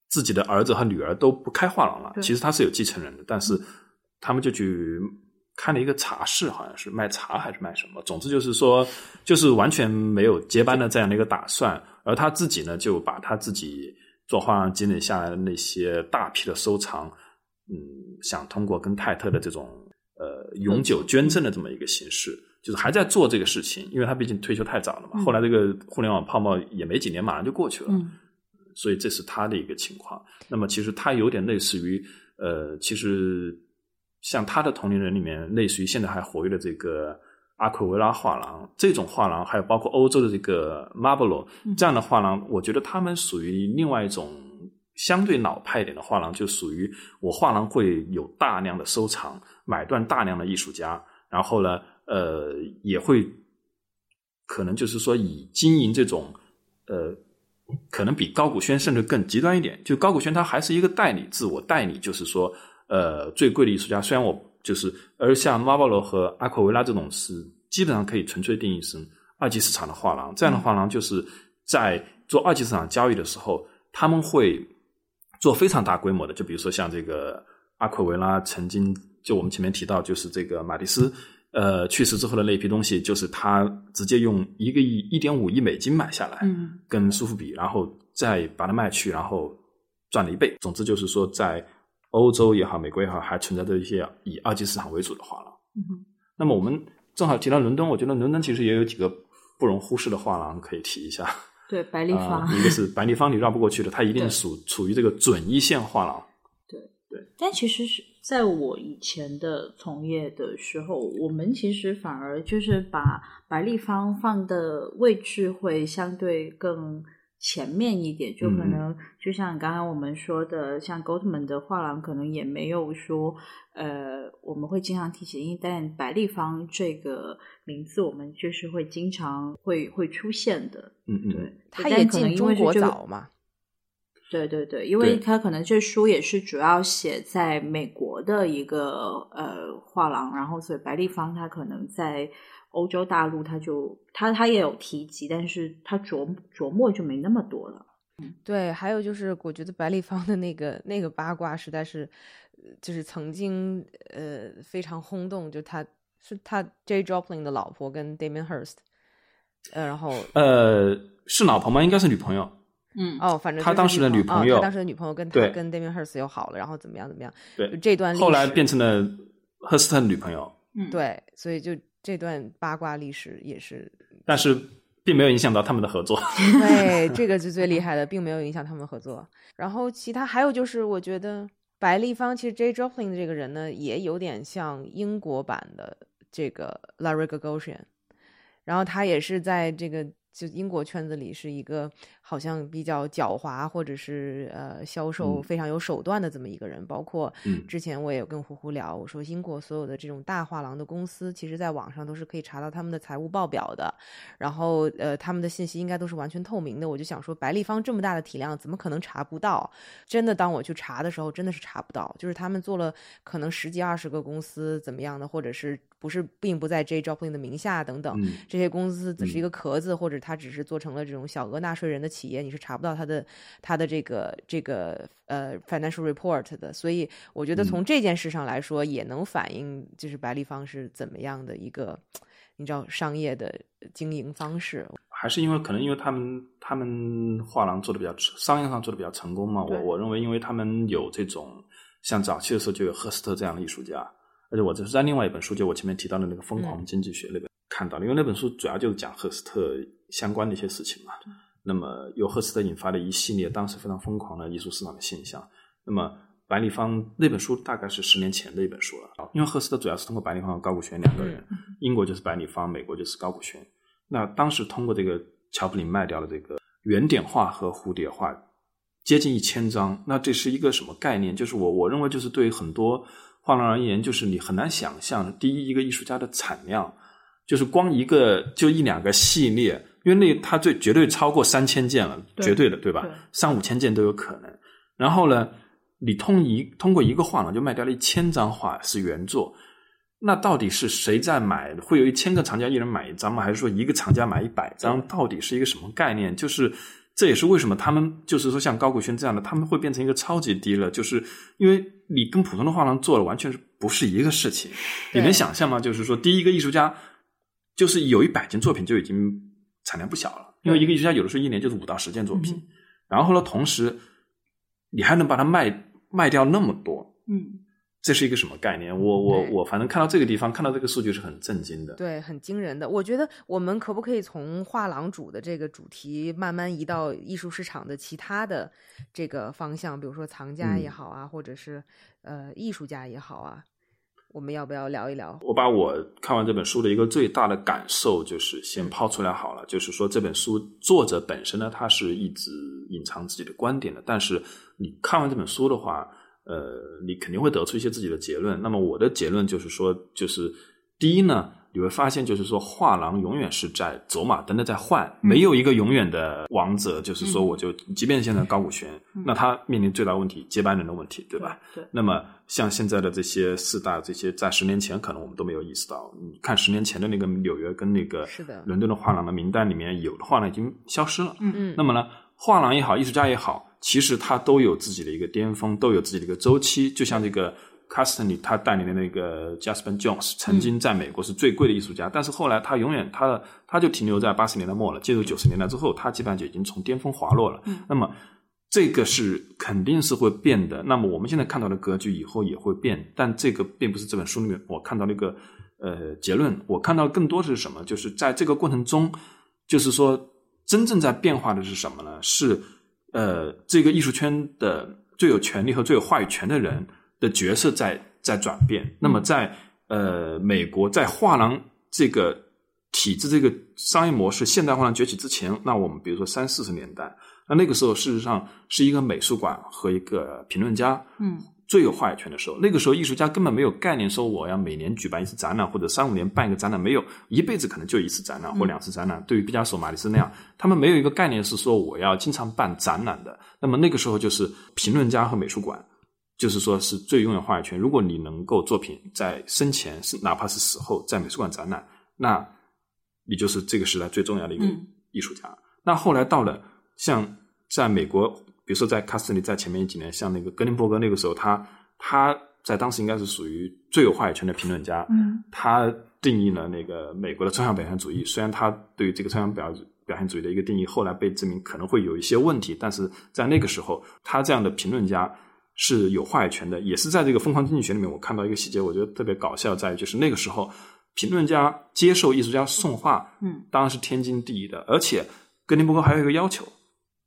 自己的儿子和女儿都不开画廊了。其实他是有继承人的，但是他们就去开了一个茶室，好像是卖茶还是卖什么。总之就是说，就是完全没有接班的这样的一个打算。而他自己呢，就把他自己做画廊积累下来的那些大批的收藏，嗯，想通过跟泰特的这种呃永久捐赠的这么一个形式，就是还在做这个事情，因为他毕竟退休太早了嘛。嗯后来这个互联网泡沫也没几年，马上就过去了。嗯所以这是他的一个情况。那么其实他有点类似于，呃，其实像他的同龄人里面，类似于现在还活跃的这个阿奎维拉画廊这种画廊，还有包括欧洲的这个 Marlboro 这样的画廊，我觉得他们属于另外一种相对老派一点的画廊，就属于我画廊会有大量的收藏，买断大量的艺术家，然后呢，呃，也会可能就是说以经营这种呃。可能比高古轩甚至更极端一点，就高古轩他还是一个代理，自我代理，就是说，呃，最贵的艺术家，虽然我就是，而像马巴罗和阿奎维拉这种是基本上可以纯粹定义成二级市场的画廊，这样的画廊就是在做二级市场交易的时候，他们会做非常大规模的，就比如说像这个阿奎维拉曾经就我们前面提到，就是这个马蒂斯。呃，去世之后的那批东西，就是他直接用一个亿、一点五亿美金买下来，嗯跟苏富比，然后再把它卖去，然后赚了一倍。总之就是说，在欧洲也好，美国也好，还存在着一些以二级市场为主的画廊。那么我们正好提到伦敦，我觉得伦敦其实也有几个不容忽视的画廊可以提一下。对，白立方。啊一个是白立方，你绕不过去的，它一定是属处于这个准一线画廊。但其实是在我以前的从业的时候，我们其实反而就是把白立方放的位置会相对更前面一点，就可嗯。能就像刚刚我们说的，像 Goldman 的画廊可能也没有说，呃，我们会经常提起，但白立方这个名字，我们就是会经常会会出现的。嗯嗯，对，他也可能因进中国为是这个早嘛，对对对，因为他可能这书也是主要写在美国的一个呃画廊，然后所以白立方他可能在欧洲大陆他就他他也有提及，但是他琢琢磨就没那么多了。对，还有就是，我觉得白立方的那个那个八卦实在是，呃就是曾经呃非常轰动，就他是他 J. Joplin 的老婆跟 Damien Hirst，呃，然后呃，是老婆吗？应该是女朋友。嗯哦，反正他当时的女女朋友哦他当时的女朋友跟他跟 Damien Hirst 又好了，然后怎么样怎么样，对就这段后来变成了赫斯特的女朋友，嗯，对，所以就这段八卦历史也是但是并没有影响到他们的合作。对，这个是最厉害的，并没有影响他们合作。然后其他还有就是，我觉得白立方其实 J. Joplin 的这个人呢，也有点像英国版的这个 Larry Gagosian，然后他也是在这个就英国圈子里是一个好像比较狡猾，或者是呃销售嗯非常有手段的这么一个人。包括嗯之前我也有跟胡胡聊，我说英国所有的这种大画廊的公司，其实在网上都是可以查到他们的财务报表的，然后呃他们的信息应该都是完全透明的。我就想说，白立方这么大的体量，怎么可能查不到？真的，当我去查的时候，真的是查不到。就是他们做了可能十几二十个公司怎么样的，或者是不是并不在 J. Joplin 的名下等等。嗯这些公司只是一个壳子，或者它只是做成了这种小额纳税人的企业，你是查不到它的它的这个这个呃 financial report 的。所以我觉得从这件事上来说，也能反映就是白立方是怎么样的一个你知道商业的经营方式。还是因为可能因为他们他们画廊做的比较商业上做的比较成功嘛，我我认为因为他们有这种像早期的时候就有赫斯特这样的艺术家，而且我这是在另外一本书，就我前面提到的那个《疯狂经济学》那本看到的，因为那本书主要就是讲赫斯特相关的一些事情嘛。那么由赫斯特引发的一系列当时非常疯狂的艺术市场的现象，那么白立方那本书大概是十年前的一本书了，因为赫斯特主要是通过白立方和高古轩两个人，英国就是白立方，美国就是高古轩。那当时通过这个乔布林卖掉了这个圆点画和蝴蝶画，接近一千张。那这是一个什么概念？就是我我认为就是对很多画廊而言，就是你很难想象，第一一个艺术家的产量，就是光一个就一两个系列，因为那它最绝对超过三千件了，对绝对的，对吧？对三五千件都有可能。然后呢，你通一通过一个画廊就卖掉了一千张画是原作。那到底是谁在买？会有一千个藏家一人买一张吗？还是说一个藏家买一百张？到底是一个什么概念？就是这也是为什么他们就是说像高古轩这样的，他们会变成一个超级低了，就是因为你跟普通的画廊做的完全是不是一个事情？你能想象吗？就是说，第一个艺术家就是有一百件作品就已经产量不小了，因为一个艺术家有的时候一年就是五到十件作品，嗯然后呢，同时你还能把它卖卖掉那么多，嗯，这是一个什么概念？我我我，反正看到这个地方，看到这个数据是很震惊的。对，很惊人的。我觉得我们可不可以从画廊主的这个主题慢慢移到艺术市场的其他的这个方向，比如说藏家也嗯好啊，或者是呃艺术家也好啊，我们要不要聊一聊？我把我看完这本书的一个最大的感受，就是先抛出来好了，就是说这本书作者本身呢，他是一直隐藏自己的观点的，但是你看完这本书的话，呃，你肯定会得出一些自己的结论。那么我的结论就是说，就是第一呢，你会发现，就是说画廊永远是在走马灯的在换，没有一个永远的王者。就是说，我就即便现在高古轩，那他面临最大问题接班人的问题，对吧？对，那么像现在的这些四大，这些在十年前可能我们都没有意识到。你看十年前的那个纽约跟那个是的伦敦的画廊的名单里面，有的画廊已经消失了。嗯那么呢，画廊也好，艺术家也好，其实他都有自己的一个巅峰，都有自己的一个周期。就像这个 Castany 他带领的那个 Jasper Jones，曾经在美国是最贵的艺术家，但是后来他永远他的他就停留在八十年代末了，进入九十年代之后，他基本上就已经从巅峰滑落了。那么这个是肯定是会变的。那么我们现在看到的格局以后也会变，但这个并不是这本书里面我看到的一个呃结论。我看到更多的是什么？就是在这个过程中，就是说真正在变化的是什么呢？是呃这个艺术圈的最有权利和最有话语权的人的角色在在转变。那么在呃美国，在画廊这个体制、这个商业模式现代画廊崛起之前，那我们比如说三四十年代。那那个时候事实上是一个美术馆和一个评论家，嗯，最有话语权的时候。那个时候艺术家根本没有概念说我要每年举办一次展览或者三五年办一个展览，没有，一辈子可能就一次展览或两次展览。对于毕加索、马蒂斯那样，他们没有一个概念是说我要经常办展览的。那么那个时候就是评论家和美术馆。就是说，是最拥有话语权。如果你能够作品在生前是哪怕是死后在美术馆展览，那你就是这个时代最重要的一个艺术家。那后来到了像在美国，比如说在卡斯特利在前面几年，像那个格林伯格那个时候，他他在当时应该是属于最有话语权的评论家。嗯，他定义了那个美国的抽象表现主义。虽然他对于这个抽象表表现主义的一个定义后来被证明可能会有一些问题，但是在那个时候，他这样的评论家。是有话语权的，也是在这个疯狂经济学里面，我看到一个细节，我觉得特别搞笑，在于就是那个时候，评论家接受艺术家送画，嗯，当然是天经地义的。而且格林伯格还有一个要求，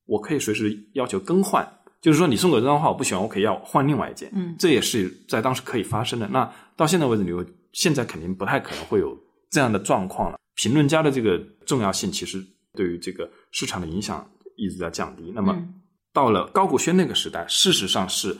我可以随时要求更换，就是说你送给我这张画我不喜欢，我可以要换另外一件，嗯，这也是在当时可以发生的。那到现在为止，你现在肯定不太可能会有这样的状况了。评论家的这个重要性，其实对于这个市场的影响一直在降低。那么。到了高古轩那个时代，事实上是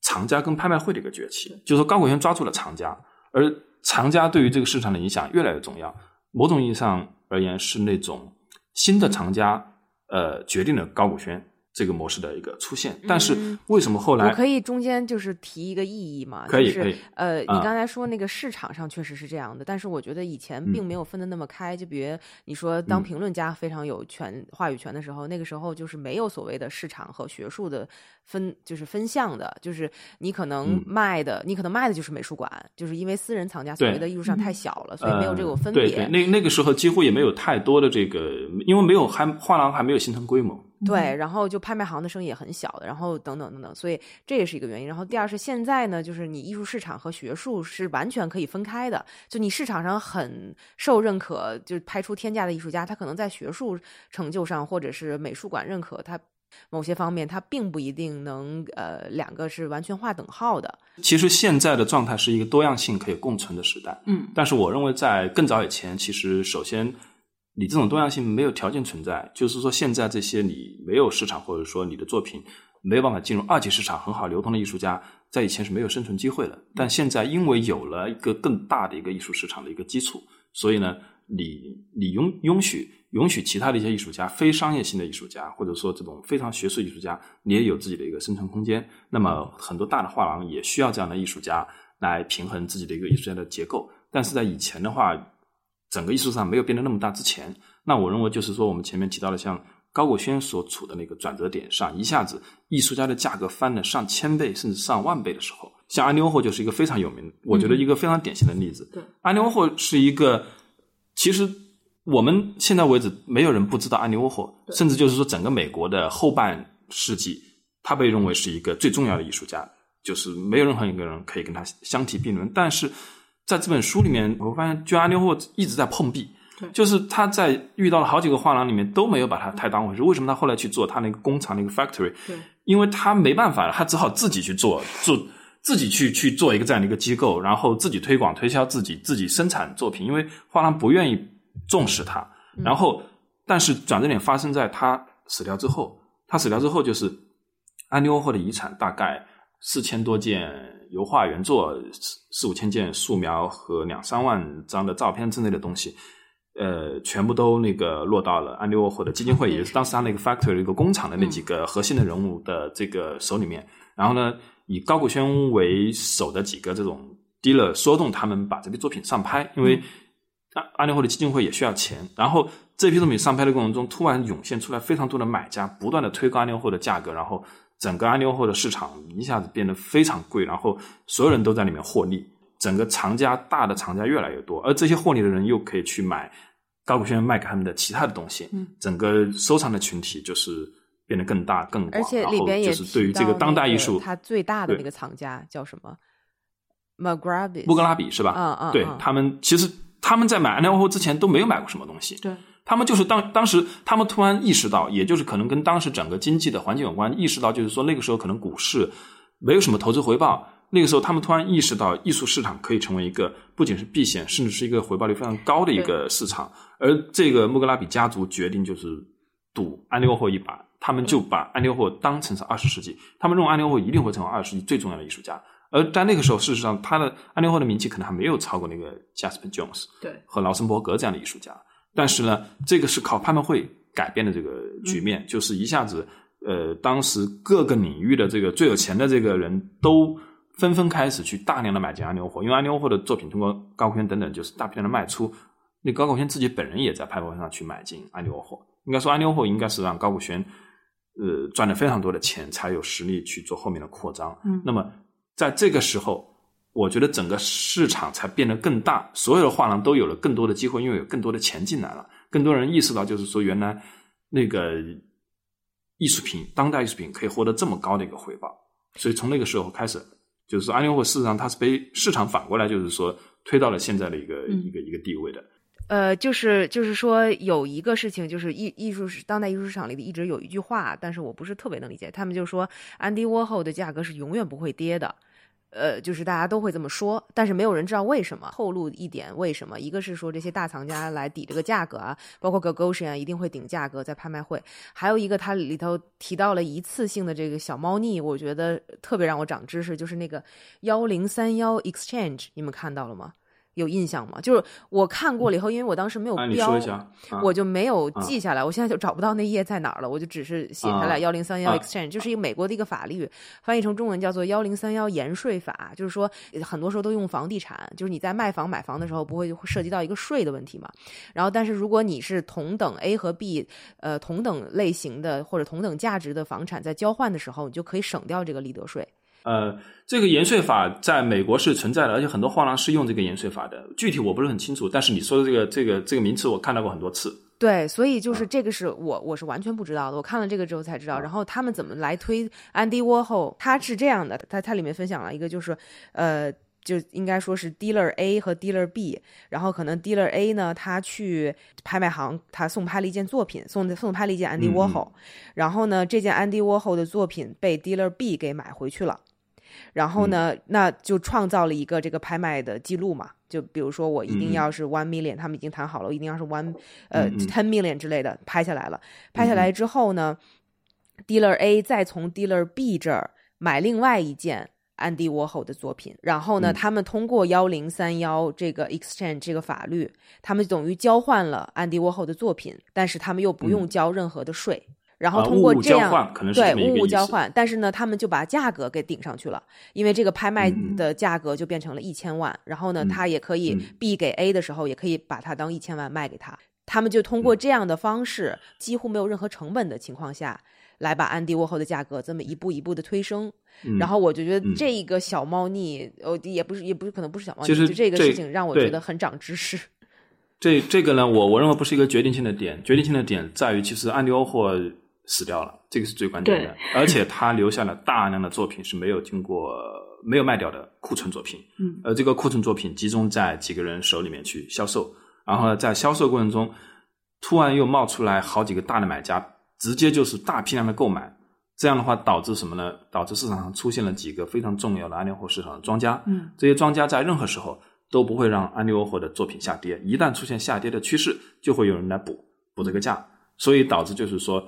藏家跟拍卖会的一个崛起。就是说，高古轩抓住了藏家，而藏家对于这个市场的影响越来越重要。某种意义上而言，是那种新的藏家，呃，决定了高古轩。这个模式的一个出现，但是为什么后来我可以中间就是提一个异议嘛？可以，可以。呃，你刚才说那个市场上确实是这样的，但是我觉得以前并没有分的那么开。就比如你说当评论家非常有权话语权的时候，那个时候就是没有所谓的市场和学术的分，就是分项的，就是你可能卖的，你可能卖的就是美术馆，就是因为私人藏家所谓的艺术上太小了，所以没有这个分别。对对，那那个时候几乎也没有太多的这个，因为没有还画廊还没有形成规模。对，然后就拍卖行的生意也很小的，然后等等等等，所以这也是一个原因。然后第二是现在呢，就是你艺术市场和学术是完全可以分开的。就你市场上很受认可，就拍出天价的艺术家，他可能在学术成就上或者是美术馆认可他某些方面，他并不一定能呃两个是完全划等号的。其实现在的状态是一个多样性可以共存的时代，嗯，但是我认为在更早以前，其实首先。你这种多样性没有条件存在，就是说现在这些你没有市场，或者说你的作品没有办法进入二级市场很好流通的艺术家，在以前是没有生存机会的。但现在因为有了一个更大的一个艺术市场的一个基础，所以呢，你你允允许允许其他的一些艺术家，非商业性的艺术家，或者说这种非常学术艺术家，你也有自己的一个生存空间。那么很多大的画廊也需要这样的艺术家来平衡自己的一个艺术家的结构。但是在以前的话，整个艺术上没有变得那么大之前，那我认为就是说，我们前面提到的像高国轩所处的那个转折点上，一下子艺术家的价格翻了上千倍甚至上万倍的时候，像安妮沃霍就是一个非常有名，我觉得一个非常典型的例子。对，安妮沃霍是一个，其实我们现在为止没有人不知道安妮沃霍，甚至就是说整个美国的后半世纪，他被认为是一个最重要的艺术家，就是没有任何一个人可以跟他相提并论，但是。在这本书里面，我发现居安纽霍一直在碰壁，就是他在遇到了好几个画廊里面都没有把他太当回事。为什么他后来去做他那个工厂那个 factory？对，因为他没办法了，他只好自己去做，做自己去去做一个这样的一个机构，然后自己推广推销自己，自己生产作品。因为画廊不愿意重视他，然后但是转折点发生在他死掉之后，他死掉之后就是安妮沃霍的遗产大概。四千多件油画原作，四四五千件素描和两三万张的照片之类的东西，呃，全部都那个落到了安迪沃霍的基金会，也就是当时他那个 factory 一个工厂的那几个核心的人物的这个手里面。然后呢，以高古轩为首的几个这种 dealer 说动他们把这批作品上拍，因为安安迪沃霍的基金会也需要钱。然后这批作品上拍的过程中，突然涌现出来非常多的买家，不断的推高安迪沃霍的价格，然后。整个安利沃的市场一下子变得非常贵，然后所有人都在里面获利，整个藏家大的藏家越来越多，而这些获利的人又可以去买高古轩卖给他们的其他的东西，嗯，整个收藏的群体就是变得更大更广，而且里边也是对于这个当代艺术，它最大的那个藏家叫什么？R a b i 穆格拉比是吧？嗯嗯，对他们其实他们在买安利沃之前都没有买过什么东西，对。他们就是当当时，他们突然意识到，也就是可能跟当时整个经济的环境有关，意识到就是说那个时候可能股市没有什么投资回报。那个时候，他们突然意识到艺术市场可以成为一个不仅是避险，甚至是一个回报率非常高的一个市场。而这个穆格拉比家族决定就是赌安利沃霍一把，他们就把安利沃霍当成是二十世纪，他们认为安利沃霍一定会成为二十世纪最重要的艺术家。而在那个时候，事实上，他的安利沃霍的名气可能还没有超过那个 Jasper Jones 对和劳森伯格这样的艺术家。但是呢，这个是靠拍卖会改变的这个局面，就是一下子，呃，当时各个领域的这个最有钱的这个人都纷纷开始去大量的买进安迪沃霍，因为安迪沃霍的作品通过高坤等等，就是大批量的卖出。那高古轩自己本人也在拍卖会上去买进安迪沃霍，应该说安迪沃霍应该是让高古轩，呃，赚了非常多的钱，才有实力去做后面的扩张。嗯那么在这个时候，我觉得整个市场才变得更大，所有的画廊都有了更多的机会，因为有更多的钱进来了，更多人意识到，就是说原来那个艺术品，当代艺术品可以获得这么高的一个回报，所以从那个时候开始，就是说安迪沃霍事实上它是被市场反过来，就是说推到了现在的一个、嗯一个一个地位的。呃，就是就是说有一个事情，就是艺艺术是当代艺术市场里的一直有一句话，但是我不是特别能理解。他们就说安迪沃霍的价格是永远不会跌的，呃，就是大家都会这么说，但是没有人知道为什么。透露一点为什么，一个是说这些大藏家来抵这个价格啊，包括 Gagosian 一定会顶价格在拍卖会，还有一个它里头提到了一次性的这个小猫腻，我觉得特别让我长知识，就是那个幺零三幺 Exchange，你们看到了吗？有印象吗？就是我看过了以后，因为我当时没有标，我就没有记下来，我现在就找不到那页在哪儿了，我就只是写下来啊幺零三幺啊 exchange，就是一个美国的一个法律，翻译成中文叫做幺零三幺延税法，就是说呃很多时候都用房地产，就是你在卖房买房的时候不会涉及到一个税的问题嘛。然后，但是如果你是同等 A 和 B 呃同等类型的或者同等价值的房产在交换的时候，你就可以省掉这个利得税。呃，这个延税法在美国是存在的，而且很多画廊是用这个延税法的。具体我不是很清楚，但是你说的这个这个这个名词我看到过很多次。对，所以就是啊这个是我我是完全不知道的，我看了这个之后才知道。然后他们怎么来推安迪沃后，他是这样的，他他里面分享了一个就是呃。就应该说是 dealer A 和 dealer B，然后可能 dealer A 呢，他去拍卖行，他送拍了一件作品，送送拍了一件安迪沃后，然后呢，这件安迪沃后的作品被 dealer B 给买回去了。然后呢，那就创造了一个这个拍卖的记录嘛。就比如说，我一定要是 one million，、他们已经谈好了，我一定要是 one 呃 ten million 之类的拍下来了。拍下来之后呢、d e a e 再从 dealer B 这儿买另外一件安迪沃后的作品，然后呢，嗯他们通过幺零三幺这个 exchange 这个法律，他们等于交换了安迪沃后的作品，但是他们又不用交任何的税。然后啊通过这样，对物物交换，但是呢，他们就把价格给顶上去了，因为这个拍卖的价格就变成了一千万，然后呢，嗯他也可以嗯 B 给 A 的时候，也可以把它当一千万卖给他。他们就通过这样的方式，几乎没有任何成本的情况下，来把安迪沃后的价格这么一步一步的推升。嗯然后我就觉得嗯这一个小猫腻，呃，也不是，也不是，可能不是小猫腻，就这个事情让我觉得很长知识。这这个呢，我我认为不是一个决定性的点，决定性的点在于，其实安迪沃霍死掉了，这个是最关键的，而且他留下了大量的作品是没有经过没有卖掉的库存作品，嗯，而这个库存作品集中在几个人手里面去销售，然后呢，在销售过程中，突然又冒出来好几个大的买家，直接就是大批量的购买。这样的话，导致什么呢？导致市场上出现了几个非常重要的安利货市场的庄家。嗯，这些庄家在任何时候都不会让安利沃霍的作品下跌，一旦出现下跌的趋势，就会有人来补补这个价，所以导致就是说，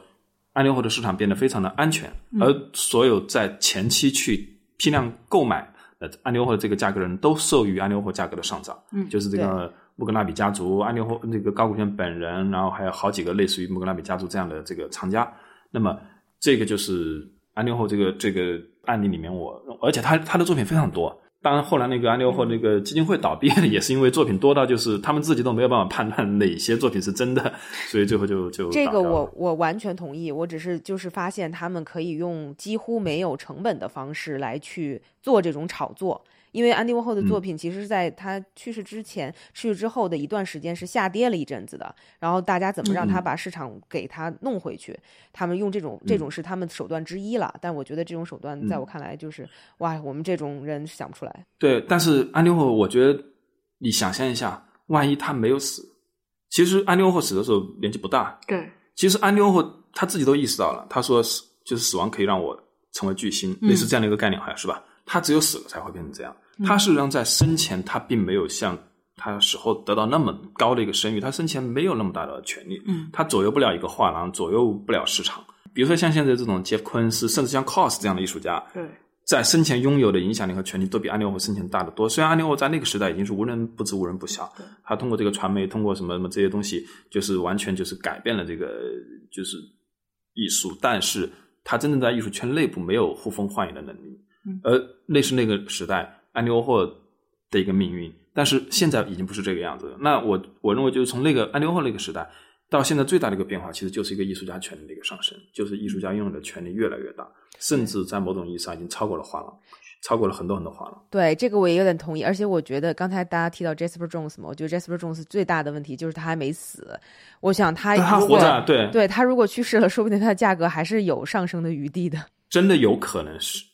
安利后的市场变得非常的安全，而所有在前期去批量购买呃安利后的这个价格的人都受益于安利后价格的上涨。嗯就是这个穆格纳比家族、安利后那个高古轩本人，然后还有好几个类似于穆格纳比家族这样的这个藏家，那么。这个就是安利后这个这个案例里面我，而且他他的作品非常多。当然，后来那个安利沃霍那个基金会倒闭，也是因为作品多到就是他们自己都没有办法判断哪些作品是真的，所以最后就就这个我我完全同意，我只是就是发现他们可以用几乎没有成本的方式来去做这种炒作。因为安迪沃霍的作品其实是在他去世之前、去世之后的一段时间是下跌了一阵子的，然后大家怎么让他把市场给他弄回去？他们用这种这种是他们手段之一了，但我觉得这种手段在我看来就是哇，我们这种人想不出来。对，但是安迪沃霍，我觉得你想象一下，万一他没有死，其实安迪沃霍死的时候年纪不大，对，其实安迪沃霍他自己都意识到了，他说死就是死亡可以让我成为巨星，类似这样的一个概念，好像是吧？他只有死了才会变成这样。他事实上在生前他并没有像他死后得到那么高的一个声誉，他生前没有那么大的权利，嗯，他左右不了一个画廊，左右不了市场。比如说像现在这种杰夫·昆恩斯，甚至像 Cos 这样的艺术家，对，在生前拥有的影响力和权利都比安利沃霍生前大得多。虽然安利沃霍在那个时代已经是无人不知、无人不晓，他通过这个传媒，通过什么什么这些东西，就是完全就是改变了这个就是艺术，但是他真正在艺术圈内部没有呼风唤雨的能力。而那是那个时代安妮沃霍的一个命运，但是现在已经不是这个样子了。那我我认为就是从那个安妮沃霍那个时代到现在最大的一个变化，其实就是一个艺术家权利的一个上升，就是艺术家拥有的权利越来越大，甚至在某种意义上已经超过了画廊，超过了很多很多画廊。对这个我也有点同意，而且我觉得刚才大家提到 Jasper Jones 嘛，我觉得 Jasper Jones 最大的问题就是他还没死。我想他他活着，对对他如果去世了，说不定他的价格还是有上升的余地的。真的有可能是。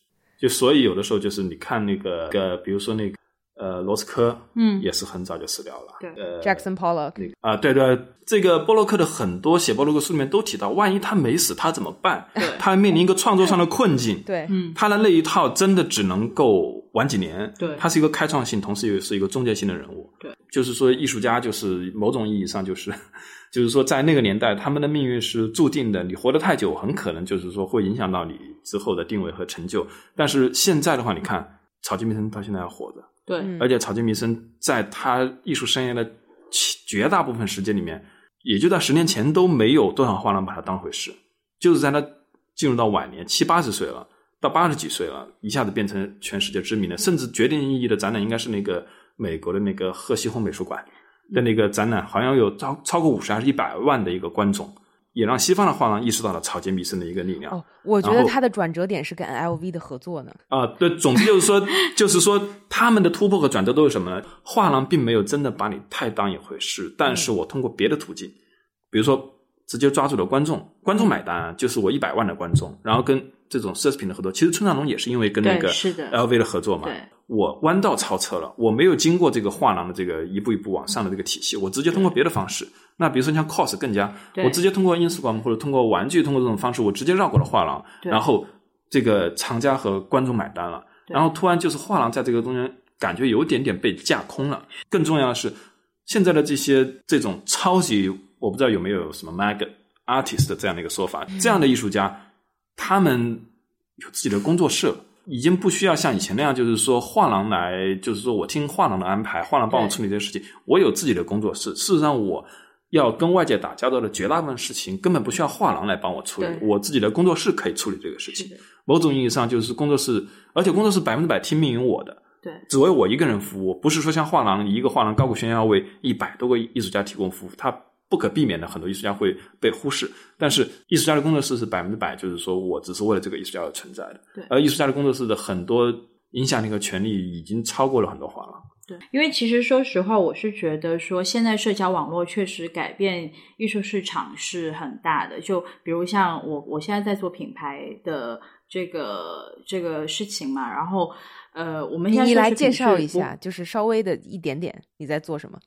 就所以有的时候就是你看那个呃，比如说那个呃罗斯科，嗯也是很早就死掉了。对呃 Jackson Pollock，那个啊，对对，这个波洛克的很多写波洛克书里面都提到，万一他没死，他怎么办？他面临一个创作上的困境。对，嗯他的那一套真的只能够玩几年。对他是一个开创性，同时又是一个终结性的人物。对，就是说艺术家就是某种意义上就是，就是说在那个年代，他们的命运是注定的。你活得太久，很可能就是说会影响到你之后的定位和成就。但是现在的话，你看草间弥生到现在还活着，对，嗯而且草间弥生在他艺术生涯的其绝大部分时间里面，也就在十年前都没有多少画廊把他当回事，就是在他进入到晚年七八十岁了，到八十几岁了，一下子变成全世界知名的，甚至决定意义的展览应该是那个美国的那个赫西洪美术馆的那个展览，好像有超超过五十还是一百万的一个观众，也让西方的画廊意识到了草间弥生的一个力量。哦，我觉得他的转折点是跟 LV 的合作呢。啊，对，总之就是说，就是说，他们的突破和转折都是什么呢？画廊并没有真的把你太当一回事，但是我通过别的途径，比如说直接抓住了观众，观众买单啊，就是我一百万的观众，然后跟这种奢侈品的合作，其实村上隆也是因为跟那个 LV 的合作嘛对，我弯道超车了，我没有经过这个画廊的这个一步一步往上的这个体系，我直接通过别的方式。那比如说像 cos 更加，我直接通过 Instagram 或者通过玩具，通过这种方式，我直接绕过了画廊，然后这个藏家和观众买单了，然后突然就是画廊在这个中间感觉有一点点被架空了。更重要的是，现在的这些这种超级，我不知道有没有什么 mag artist 的这样的一个说法，这样的艺术家，他们有自己的工作室了。已经不需要像以前那样，就是说画廊来，就是说我听画廊的安排，画廊帮我处理这些事情。我有自己的工作室，事实上我要跟外界打交道的绝大部分事情，根本不需要画廊来帮我处理，我自己的工作室可以处理这个事情。某种意义上，就是工作室，而且工作室百分之百听命于我的，对，只为我一个人服务，不是说像画廊一个画廊高过悬要为一百多个艺术家提供服务，它不可避免的很多艺术家会被忽视。但是艺术家的工作室是百分之百，就是说我只是为了这个艺术家而存在的。对而艺术家的工作室的很多影响力和权利已经超过了很多画廊。对，因为其实说实话，我是觉得说现在社交网络确实改变艺术市场是很大的。就比如像我，我现在在做品牌的这个这个事情嘛，然后呃，我们你现在你来介绍一下，就是稍微的一点点你在做什么？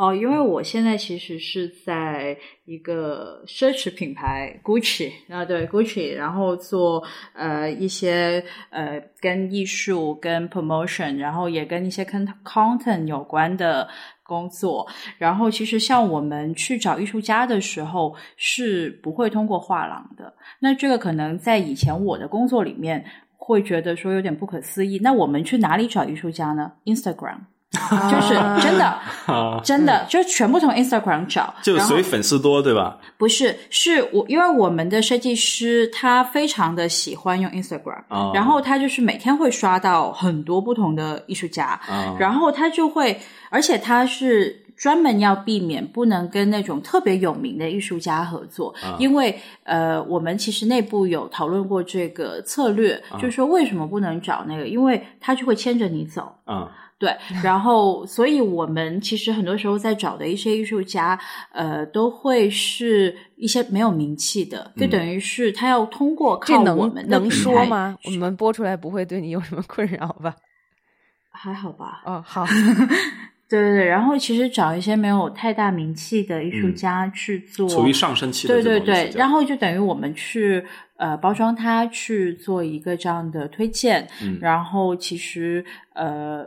哦，因为我现在其实是在一个奢侈品牌 Gucci 啊，对 Gucci，然后做呃一些呃跟艺术、跟 promotion，然后也跟一些 content 有关的工作。然后其实像我们去找艺术家的时候是不会通过画廊的，那这个可能在以前我的工作里面会觉得说有点不可思议。那我们去哪里找艺术家呢？Instagram。就是真的，啊，真的就全部从 Instagram 找，就属于粉丝多，对吧？不是是我，因为我们的设计师他非常的喜欢用 Instagram，、啊。然后他就是每天会刷到很多不同的艺术家，啊。然后他就会，而且他是专门要避免不能跟那种特别有名的艺术家合作，啊。因为呃，我们其实内部有讨论过这个策略，啊。就是说为什么不能找那个，因为他就会牵着你走。啊对，然后，所以我们其实很多时候在找的一些艺术家，呃，都会是一些没有名气的，就嗯等于是他要通过靠我们的能品牌说吗？我们播出来不会对你有什么困扰吧？还好吧？哦，好，对对对，然后其实找一些没有太大名气的艺术嗯家去做，处于上升期的对对对，然后就等于我们去呃包装它，去做一个这样的推荐，嗯然后其实呃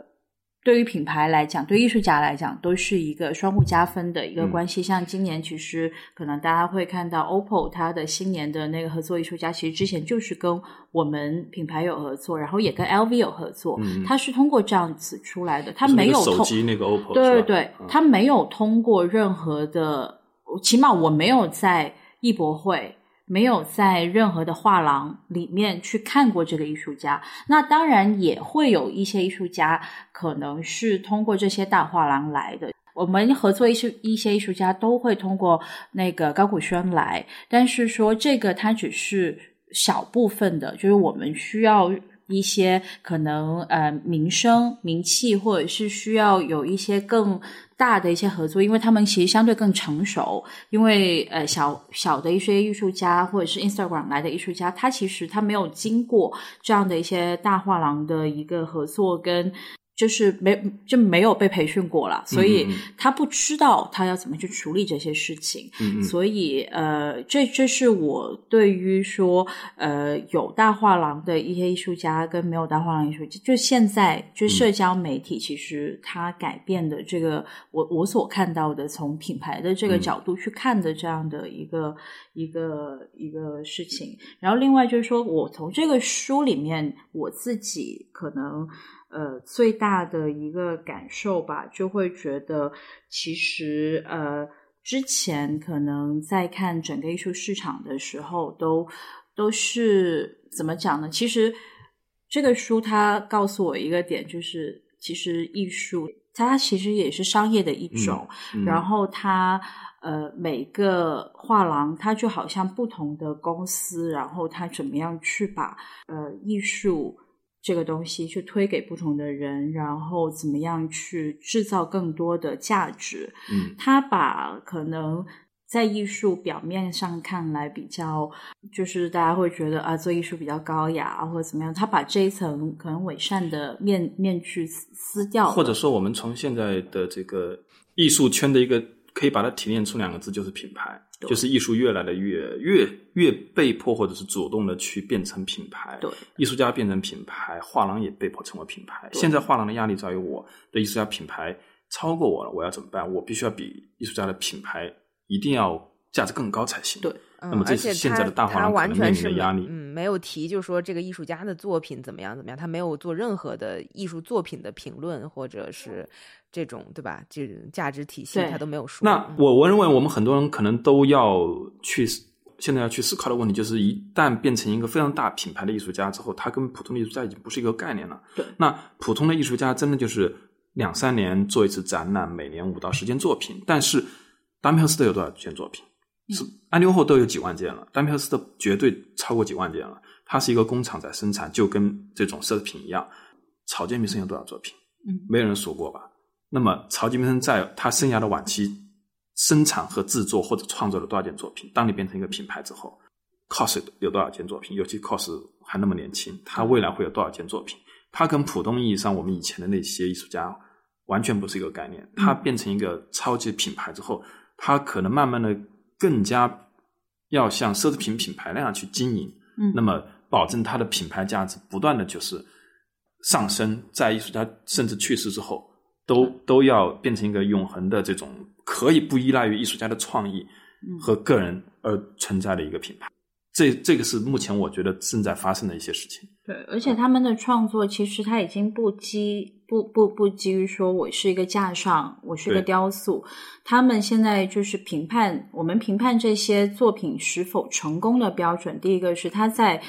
对于品牌来讲，对艺术家来讲，都是一个双互加分的一个关系。像今年，其实可能大家会看到 OPPO 它的新年的那个合作艺术家，其实之前就是跟我们品牌有合作，然后也跟 LV 有合作。它是通过这样子出来的，它没有手机那个 OPPO，对对对，它没有通过任何的，起码我没有在艺博会。没有在任何的画廊里面去看过这个艺术家，那当然也会有一些艺术家可能是通过这些大画廊来的。我们合作一些一些艺术家都会通过那个高古轩来，但是说这个它只是小部分的，就是我们需要。一些可能呃名声名气，或者是需要有一些更大的一些合作，因为他们其实相对更成熟。因为呃小小的一些艺术家，或者是 Instagram 来的艺术家，他其实他没有经过这样的一些大画廊的一个合作跟。就是没就没有被培训过了，所以他不知道他要怎么去处理这些事情。所以呃，这这是我对于说呃有大画廊的一些艺术家跟没有大画廊艺术家，就现在就社交媒体其实它改变的这个我我所看到的从品牌的这个角度去看的这样的一个一个一个事情。然后另外就是说我从这个书里面我自己可能。呃，最大的一个感受吧，就会觉得其实呃，之前可能在看整个艺术市场的时候，都都是怎么讲呢？其实这个书它告诉我一个点，就是其实艺术它其实也是商业的一种，然后它呃每个画廊它就好像不同的公司，然后它怎么样去把呃艺术。这个东西去推给不同的人，然后怎么样去制造更多的价值？嗯，他把可能在艺术表面上看来比较，就是大家会觉得啊，做艺术比较高雅或者怎么样，他把这一层可能伪善的面面具撕掉，或者说我们从现在的这个艺术圈的一个。可以把它提炼出两个字，就是品牌，就是艺术越来的越越越被迫或者是主动的去变成品牌。对，艺术家变成品牌，画廊也被迫成为品牌。现在画廊的压力在于，我的艺术家品牌超过我了，我要怎么办？我必须要比艺术家的品牌一定要价值更高才行。对。那么这是现在的大画廊完全是压力。嗯，没有提，就说这个艺术家的作品怎么样怎么样，他没有做任何的艺术作品的评论，或者是这种对吧？这种价值体系他都没有说。那我我认为我们很多人可能都要去现在要去思考的问题，就是一旦变成一个非常大品牌的艺术家之后，他跟普通的艺术家已经不是一个概念了。对。那普通的艺术家真的就是两三年做一次展览，每年五到十件作品，但是达米赫斯特有多少件作品？是安迪沃霍都有几万件了，丹皮尔斯特绝对超过几万件了。它是一个工厂在生产，就跟这种奢侈品一样。草间弥生有多少作品？嗯，没有人数过吧？那么草间弥生在他生涯的晚期生产和制作或者创作了多少件作品？当你变成一个品牌之后，cos 有多少件作品？尤其 cos 还那么年轻，他未来会有多少件作品？他跟普通意义上我们以前的那些艺术家完全不是一个概念。他变成一个超级品牌之后，他可能慢慢的。更加要像奢侈品品牌那样去经营，嗯，那么保证它的品牌价值不断的就是上升，在艺术家甚至去世之后，都都要变成一个永恒的这种可以不依赖于艺术家的创意和个人而存在的一个品牌。这这个是目前我觉得正在发生的一些事情。对，而且他们的创作其实他已经不基不不不基于说我是一个架上，我是个雕塑。他们现在就是评判我们评判这些作品是否成功的标准，第一个是他在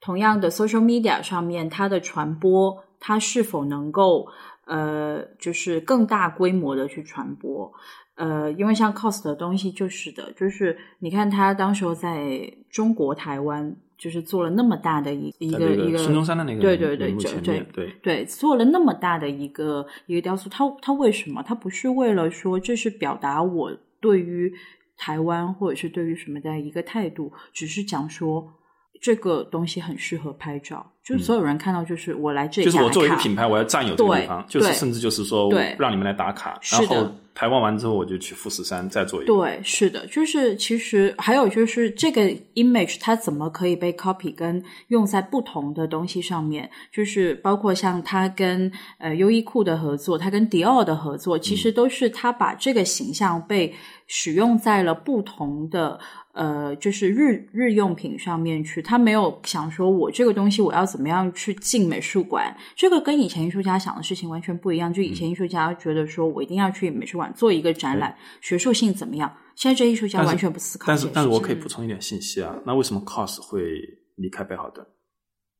同样的 social media 上面它的传播，它是否能够呃就是更大规模的去传播。呃，因为像 cost 的东西就是的，就是你看他当时候在中国台湾，就是做了那么大的一一个一个孙中山的那个对对对对对对，做了那么大的一个一个雕塑，他他为什么？他不是为了说这是表达我对于台湾或者是对于什么的一个态度，只是讲说这个东西很适合拍照，就是所有人看到就是我来这里，就是我作为一个品牌，我要占有这个地方，就是甚至就是说对让你们来打卡，然后台湾完之后我就去富士山再做一个。对，是的，就是其实还有就是这个 image 它怎么可以被 copy 跟用在不同的东西上面，就是包括像它跟呃优衣库的合作，它跟迪奥的合作，其实都是它把这个形象被使用在了不同的。呃，就是日日用品上面去，他没有想说我这个东西我要怎么样去进美术馆，这个跟以前艺术家想的事情完全不一样。就以前艺术家觉得说我一定要去美术馆做一个展览，学术性怎么样？现在这艺术家完全不思考但是。但是我可以补充一点信息啊，那为什么 COS 会离开贝浩登？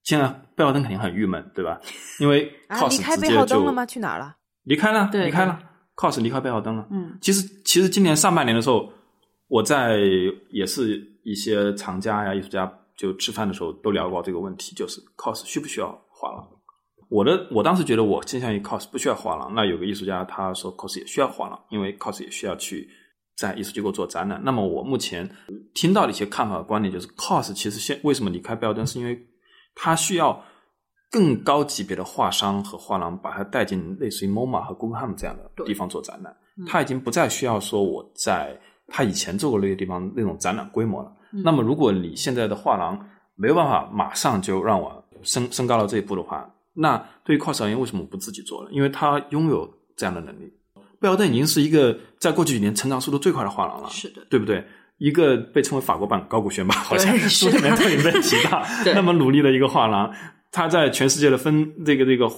现在贝浩登肯定很郁闷，对吧？因为啊，COS 离开直接就贝浩登了吗？去哪儿了？离开了，对离开了，COS 离开贝浩登了。嗯，其实其实今年上半年的时候，我在也是一些藏家呀、艺术家就吃饭的时候都聊过这个问题，就是 COS 需不需要画廊？我的我当时觉得我倾向于 COS 不需要画廊。那有个艺术家他说 COS 也需要画廊，因为 COS 也需要去在艺术机构做展览。那么我目前听到的一些看法和观点就是，COS 其实现为什么离开贝尔登，是因为它需要更高级别的画商和画廊把它带进类似于 MoMA 和 Guggenheim 这样的地方做展览。他已经不再需要说我在他以前做过那些地方那种展览规模了。那么如果你现在的画廊没有办法马上就让我升升高到这一步的话，那对于 COS 而言，为什么不自己做了？因为他拥有这样的能力。贝尔登已经是一个在过去几年成长速度最快的画廊了，是的，对不对？一个被称为法国版高古轩吧，好像对书里面都有被提到，那么努力的一个画廊，他在全世界的分这个这个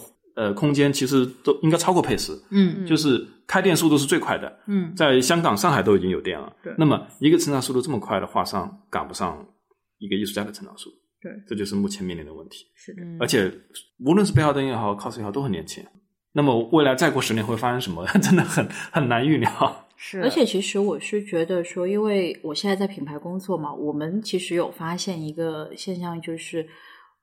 呃空间，其实都应该超过佩斯，嗯就是开店速度是最快的，嗯，在香港、上海都已经有店了。对那么一个成长速度这么快的画上，赶不上一个艺术家的成长速度，对，这就是目前面临的问题。是的，嗯而且无论是贝浩登也好，cos 也好，都很年轻。那么未来再过十年会发生什么，真的很很难预料。是，而且其实我是觉得说，因为我现在在品牌工作嘛，我们其实有发现一个现象，就是，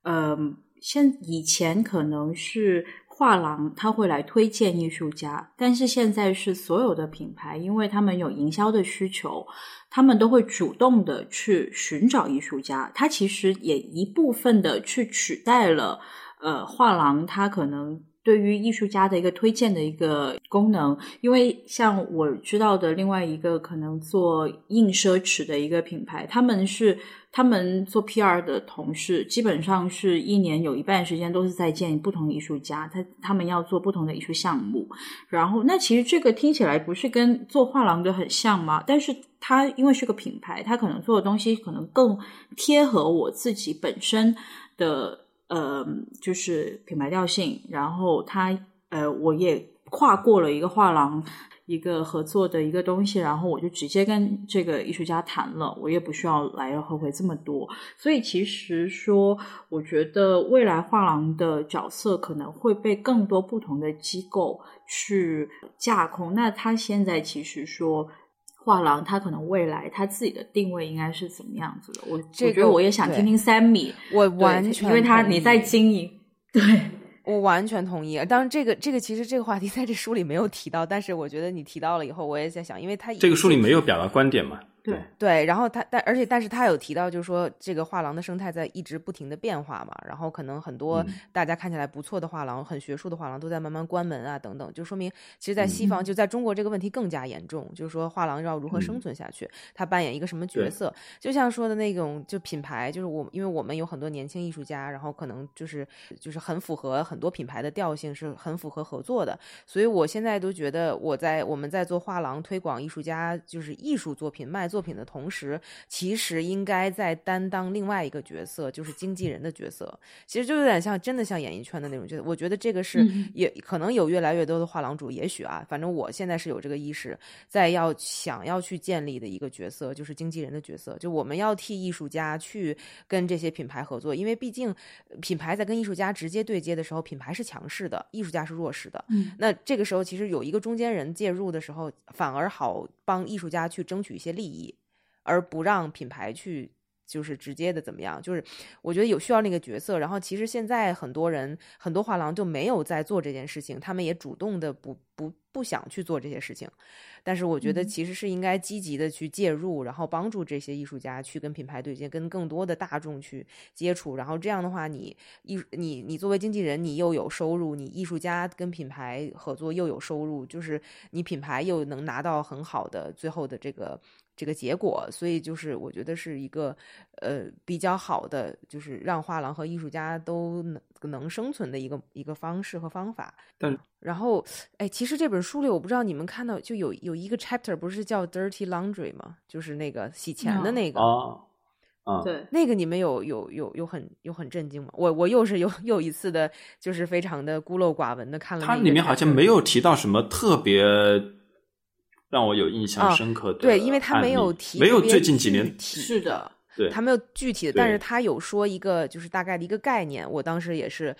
呃，现以前可能是画廊他会来推荐艺术家，但是现在是所有的品牌，因为他们有营销的需求，他们都会主动的去寻找艺术家，他其实也一部分的去取代了，呃，画廊他可能。对于艺术家的一个推荐的一个功能，因为像我知道的另外一个可能做硬奢侈的一个品牌，他们是他们做 PR 的同事，基本上是一年有一半时间都是在见不同艺术家，他他们要做不同的艺术项目。然后，那其实这个听起来不是跟做画廊的很像吗？但是它因为是个品牌，它可能做的东西可能更贴合我自己本身的。呃，就是品牌调性，然后它呃，我也跨过了一个画廊一个合作的一个东西，然后我就直接跟这个艺术家谈了，我也不需要来回回这么多。所以其实说，我觉得未来画廊的角色可能会被更多不同的机构去架空。那他现在其实说。画廊，他可能未来他自己的定位应该是怎么样子的？我这个我觉得我也想听听 Sammy，我完全因为他你在经营，对，我完全同意。当然，这个这个其实这个话题在这书里没有提到，但是我觉得你提到了以后，我也在想，因为他这个书里没有表达观点嘛？对对，然后他但而且但是他有提到，就是说这个画廊的生态在一直不停的变化嘛，然后可能很多嗯。大家看起来不错的画廊、很学术的画廊都在慢慢关门啊等等，就说明其实，在西方、嗯。就在中国这个问题更加严重，就是说画廊要如何生嗯。存下去，它扮演一个什么角色？就像说的那种就品牌，就是我因为我们有很多年轻艺术家，然后可能就是就是很符合很多品牌的调性，是很符合合作的，所以我现在都觉得我在我们在做画廊推广艺术家就是艺术作品卖作品的同时，其实应该在担当另外一个角色，就是经纪人的角色。其实就有点像真的像演艺圈的那种角色。我觉得这个是嗯也可能有越来越多的画廊主，也许啊，反正我现在是有这个意识，在要想要去建立的一个角色，就是经纪人的角色。就我们要替艺术家去跟这些品牌合作，因为毕竟品牌在跟艺术家直接对接的时候，品牌是强势的，艺术家是弱势的。嗯那这个时候，其实有一个中间人介入的时候，反而好帮艺术家去争取一些利益，而不让品牌去就是直接的怎么样？就是我觉得有需要那个角色。然后其实现在很多人很多画廊就没有在做这件事情，他们也主动的不不不想去做这些事情。但是我觉得其实是应该积极的去介入，然后帮助这些艺术家去跟品牌对接，跟更多的大众去接触。然后这样的话，你艺你你作为经纪人，你又有收入；你艺术家跟品牌合作又有收入，就是你品牌又能拿到很好的最后的这个。这个结果，所以就是我觉得是一个呃比较好的，就是让画廊和艺术家都能能生存的一个一个方式和方法。但然后，哎，其实这本书里，我不知道你们看到就有有一个 chapter 不是叫 Dirty Laundry 吗？就是那个洗钱的那个啊啊，对，那个你们有有有有很有很震惊吗？我我又是又又一次的，就是非常的孤陋寡闻的看了。它里面好像没有提到什么特别。让我有印象深刻的，对，因为他没有提，没有最近几年是的，对，他没有具体的，但是他有说一个就是大概的一个概念，我当时也是。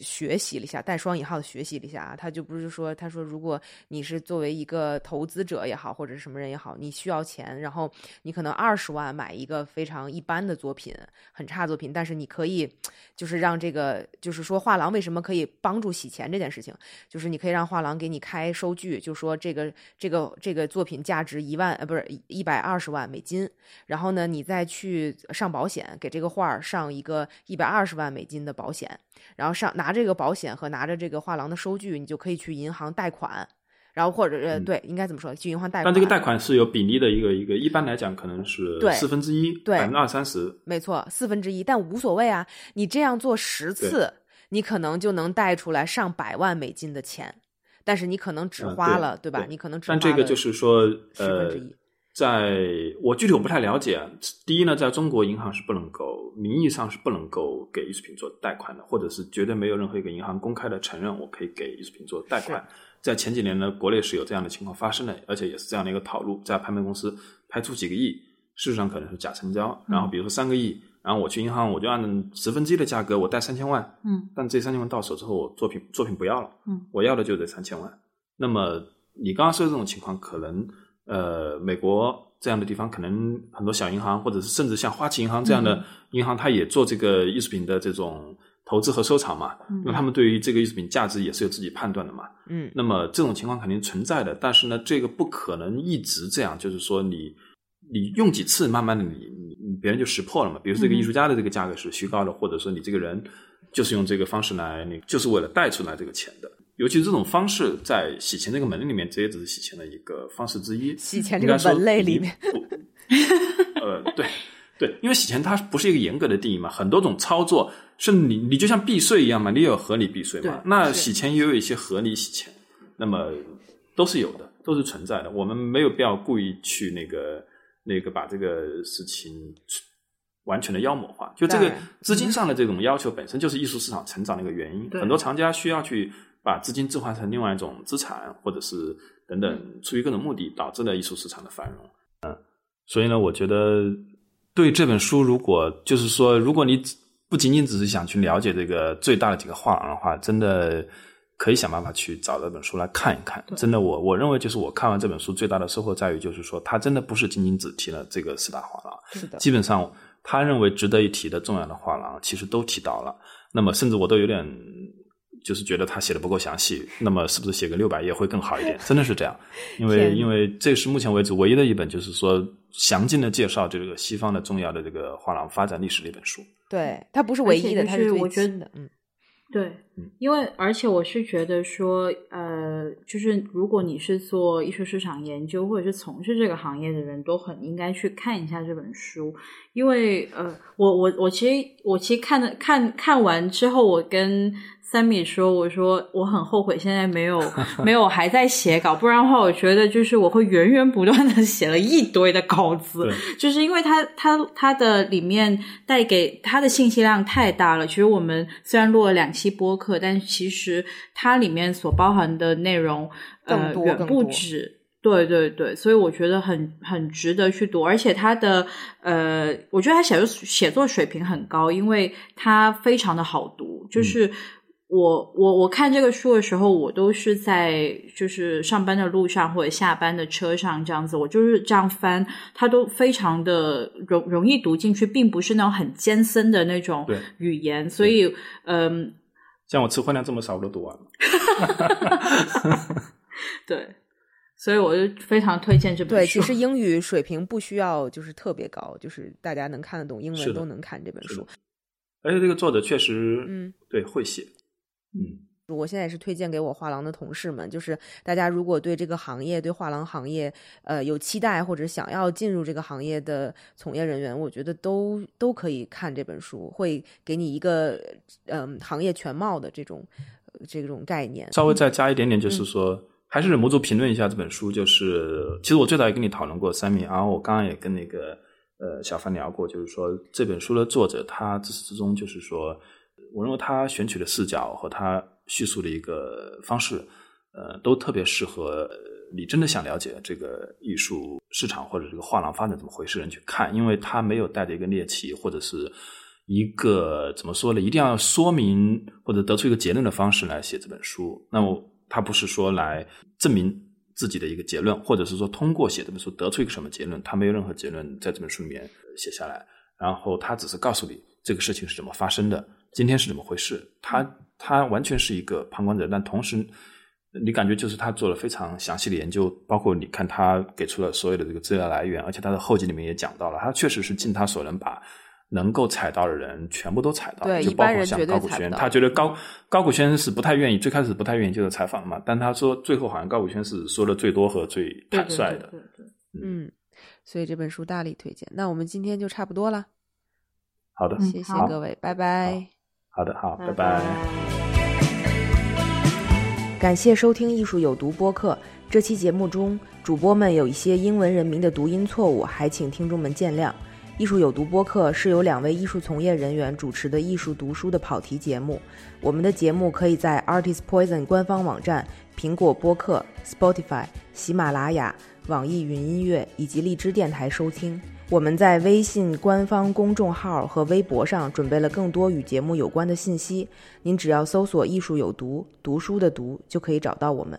学习了一下，带双引号的学习了一下啊，他就不是说，他说如果你是作为一个投资者也好，或者是什么人也好，你需要钱，然后你可能二十万买一个非常一般的作品，很差作品，但是你可以就是让这个，就是说画廊为什么可以帮助洗钱这件事情，就是你可以让画廊给你开收据，就说这个这个这个作品价值一万呃不是一百二十万美金，然后呢你再去上保险，给这个画上一个一百二十万美金的保险，然后上。拿这个保险和拿着这个画廊的收据，你就可以去银行贷款，然后或者呃，对，应该怎么说？去银行贷款。但这个贷款是有比例的一个一个，一般来讲可能是四分之一，百分之二三十。没错，四分之一，但无所谓啊！你这样做十次，你可能就能贷出来上百万美金的钱，但是你可能只花了，对吧？你可能只但这个就是说，十分之一。在我具体我不太了解。第一呢，在中国银行是不能够名义上是不能够给艺术品做贷款的，或者是绝对没有任何一个银行公开的承认我可以给艺术品做贷款。在前几年呢，国内是有这样的情况发生的，而且也是这样的一个套路，在拍卖公司拍出几个亿，事实上可能是假成交。然后比如说三个亿，然后我去银行，我就按十分之一的价格我贷三千万，嗯，但这三千万到手之后，我作品作品不要了，嗯，我要的就这三千万。那么你刚刚说的这种情况，可能。呃，美国这样的地方，可能很多小银行，或者是甚至像花旗银行这样的银行，它也做这个艺术品的这种投资和收藏嘛。那他们对于这个艺术品价值也是有自己判断的嘛。嗯，那么这种情况肯定存在的，但是呢，这个不可能一直这样，就是说你你用几次，慢慢的你你别人就识破了嘛。比如说这个艺术家的这个价格是虚高的，或者说你这个人就是用这个方式来，你就是为了贷出来这个钱的。尤其是这种方式，在洗钱这个门类里面，这也只是洗钱的一个方式之一。洗钱这个门类里面，呃，对对，因为洗钱它不是一个严格的定义嘛，很多种操作是你你就像避税一样嘛，你有合理避税嘛。那洗钱也有一些合理洗钱，那么都是有的，都是存在的。我们没有必要故意去那个那个把这个事情完全的妖魔化。就这个资金上的这种要求本身就是艺术市场成长的一个原因，很多藏家需要去。把资金置换成另外一种资产，或者是等等，出于各种目的，导致了艺术市场的繁荣。嗯，所以呢，我觉得对这本书，如果就是说，如果你不仅仅只是想去了解这个最大的几个画廊的话，真的可以想办法去找这本书来看一看。真的，我我认为就是我看完这本书最大的收获在于，就是说，它真的不是仅仅只提了这个四大画廊，是的，基本上他认为值得一提的重要的画廊，其实都提到了。那么，甚至我都有点。就是觉得他写的不够详细，那么是不是写个六百页会更好一点？真的是这样，因为因为这是目前为止唯一的一本，就是说详尽的介绍这个西方的重要的这个画廊发展历史的一本书。对，它不是唯一的，它是最新的。嗯，对，因为而且我是觉得说，呃，就是如果你是做艺术市场研究或者是从事这个行业的人，都很应该去看一下这本书，因为呃，我我我其实我其实看的看看完之后，我跟。三米说：“我说我很后悔，现在没有没有还在写稿，不然的话，我觉得就是我会源源不断的 写了一堆的稿子，就是因为它它它的里面带给它的信息量太大了。其实我们虽然录了两期播客，但其实它里面所包含的内容呃远不止。对对对，所以我觉得很很值得去读，而且他的呃，我觉得他写作写作水平很高，因为他非常的好读，就是。”我我我看这个书的时候，我都是在就是上班的路上或者下班的车上这样子，我就是这样翻，它都非常的容容易读进去，并不是那种很艰深的那种语言，所以嗯，像我词汇量这么少，我都读完了。对，所以我就非常推荐这本书。对，其实英语水平不需要就是特别高，就是大家能看得懂英文都能看这本书。而且这个作者确实，嗯，对，会写。嗯，我现在也是推荐给我画廊的同事们，就是大家如果对这个行业、对画廊行业，呃，有期待或者想要进入这个行业的从业人员，我觉得都都可以看这本书，会给你一个嗯行业全貌的这种这种概念。稍微再加一点点，就是说，还是忍不住评论一下这本书。就是其实我最早也跟你讨论过三米，然后我刚刚也跟那个呃小范聊过，就是说这本书的作者他自始至终就是说。我认为他选取的视角和他叙述的一个方式，呃，都特别适合你真的想了解这个艺术市场或者这个画廊发展怎么回事人去看，因为他没有带着一个猎奇或者是一个怎么说呢，一定要说明或者得出一个结论的方式来写这本书。那么他不是说来证明自己的一个结论，或者是说通过写这本书得出一个什么结论，他没有任何结论在这本书里面写下来，然后他只是告诉你这个事情是怎么发生的。今天是怎么回事？他他完全是一个旁观者，但同时你感觉就是他做了非常详细的研究，包括你看他给出了所有的这个资料来源，而且他的后记里面也讲到了，他确实是尽他所能把能够采到的人全部都采到，对，就包括像高古轩，他觉得高高古轩是不太愿意，最开始不太愿意接受采访嘛，但他说最后好像高古轩是说的最多和最坦率的，嗯，所以这本书大力推荐。那我们今天就差不多了，好的，谢谢各位，拜拜。好的，好，拜拜。感谢收听《艺术有毒》播客。这期节目中，主播们有一些英文人名的读音错误，还请听众们见谅。《艺术有毒》播客是由两位艺术从业人员主持的艺术读书的跑题节目。我们的节目可以在 Artist Poison 官方网站、苹果播客、Spotify、喜马拉雅、网易云音乐以及荔枝电台收听。我们在微信官方公众号和微博上准备了更多与节目有关的信息，您只要搜索“艺术有毒”，读书的“读”就可以找到我们。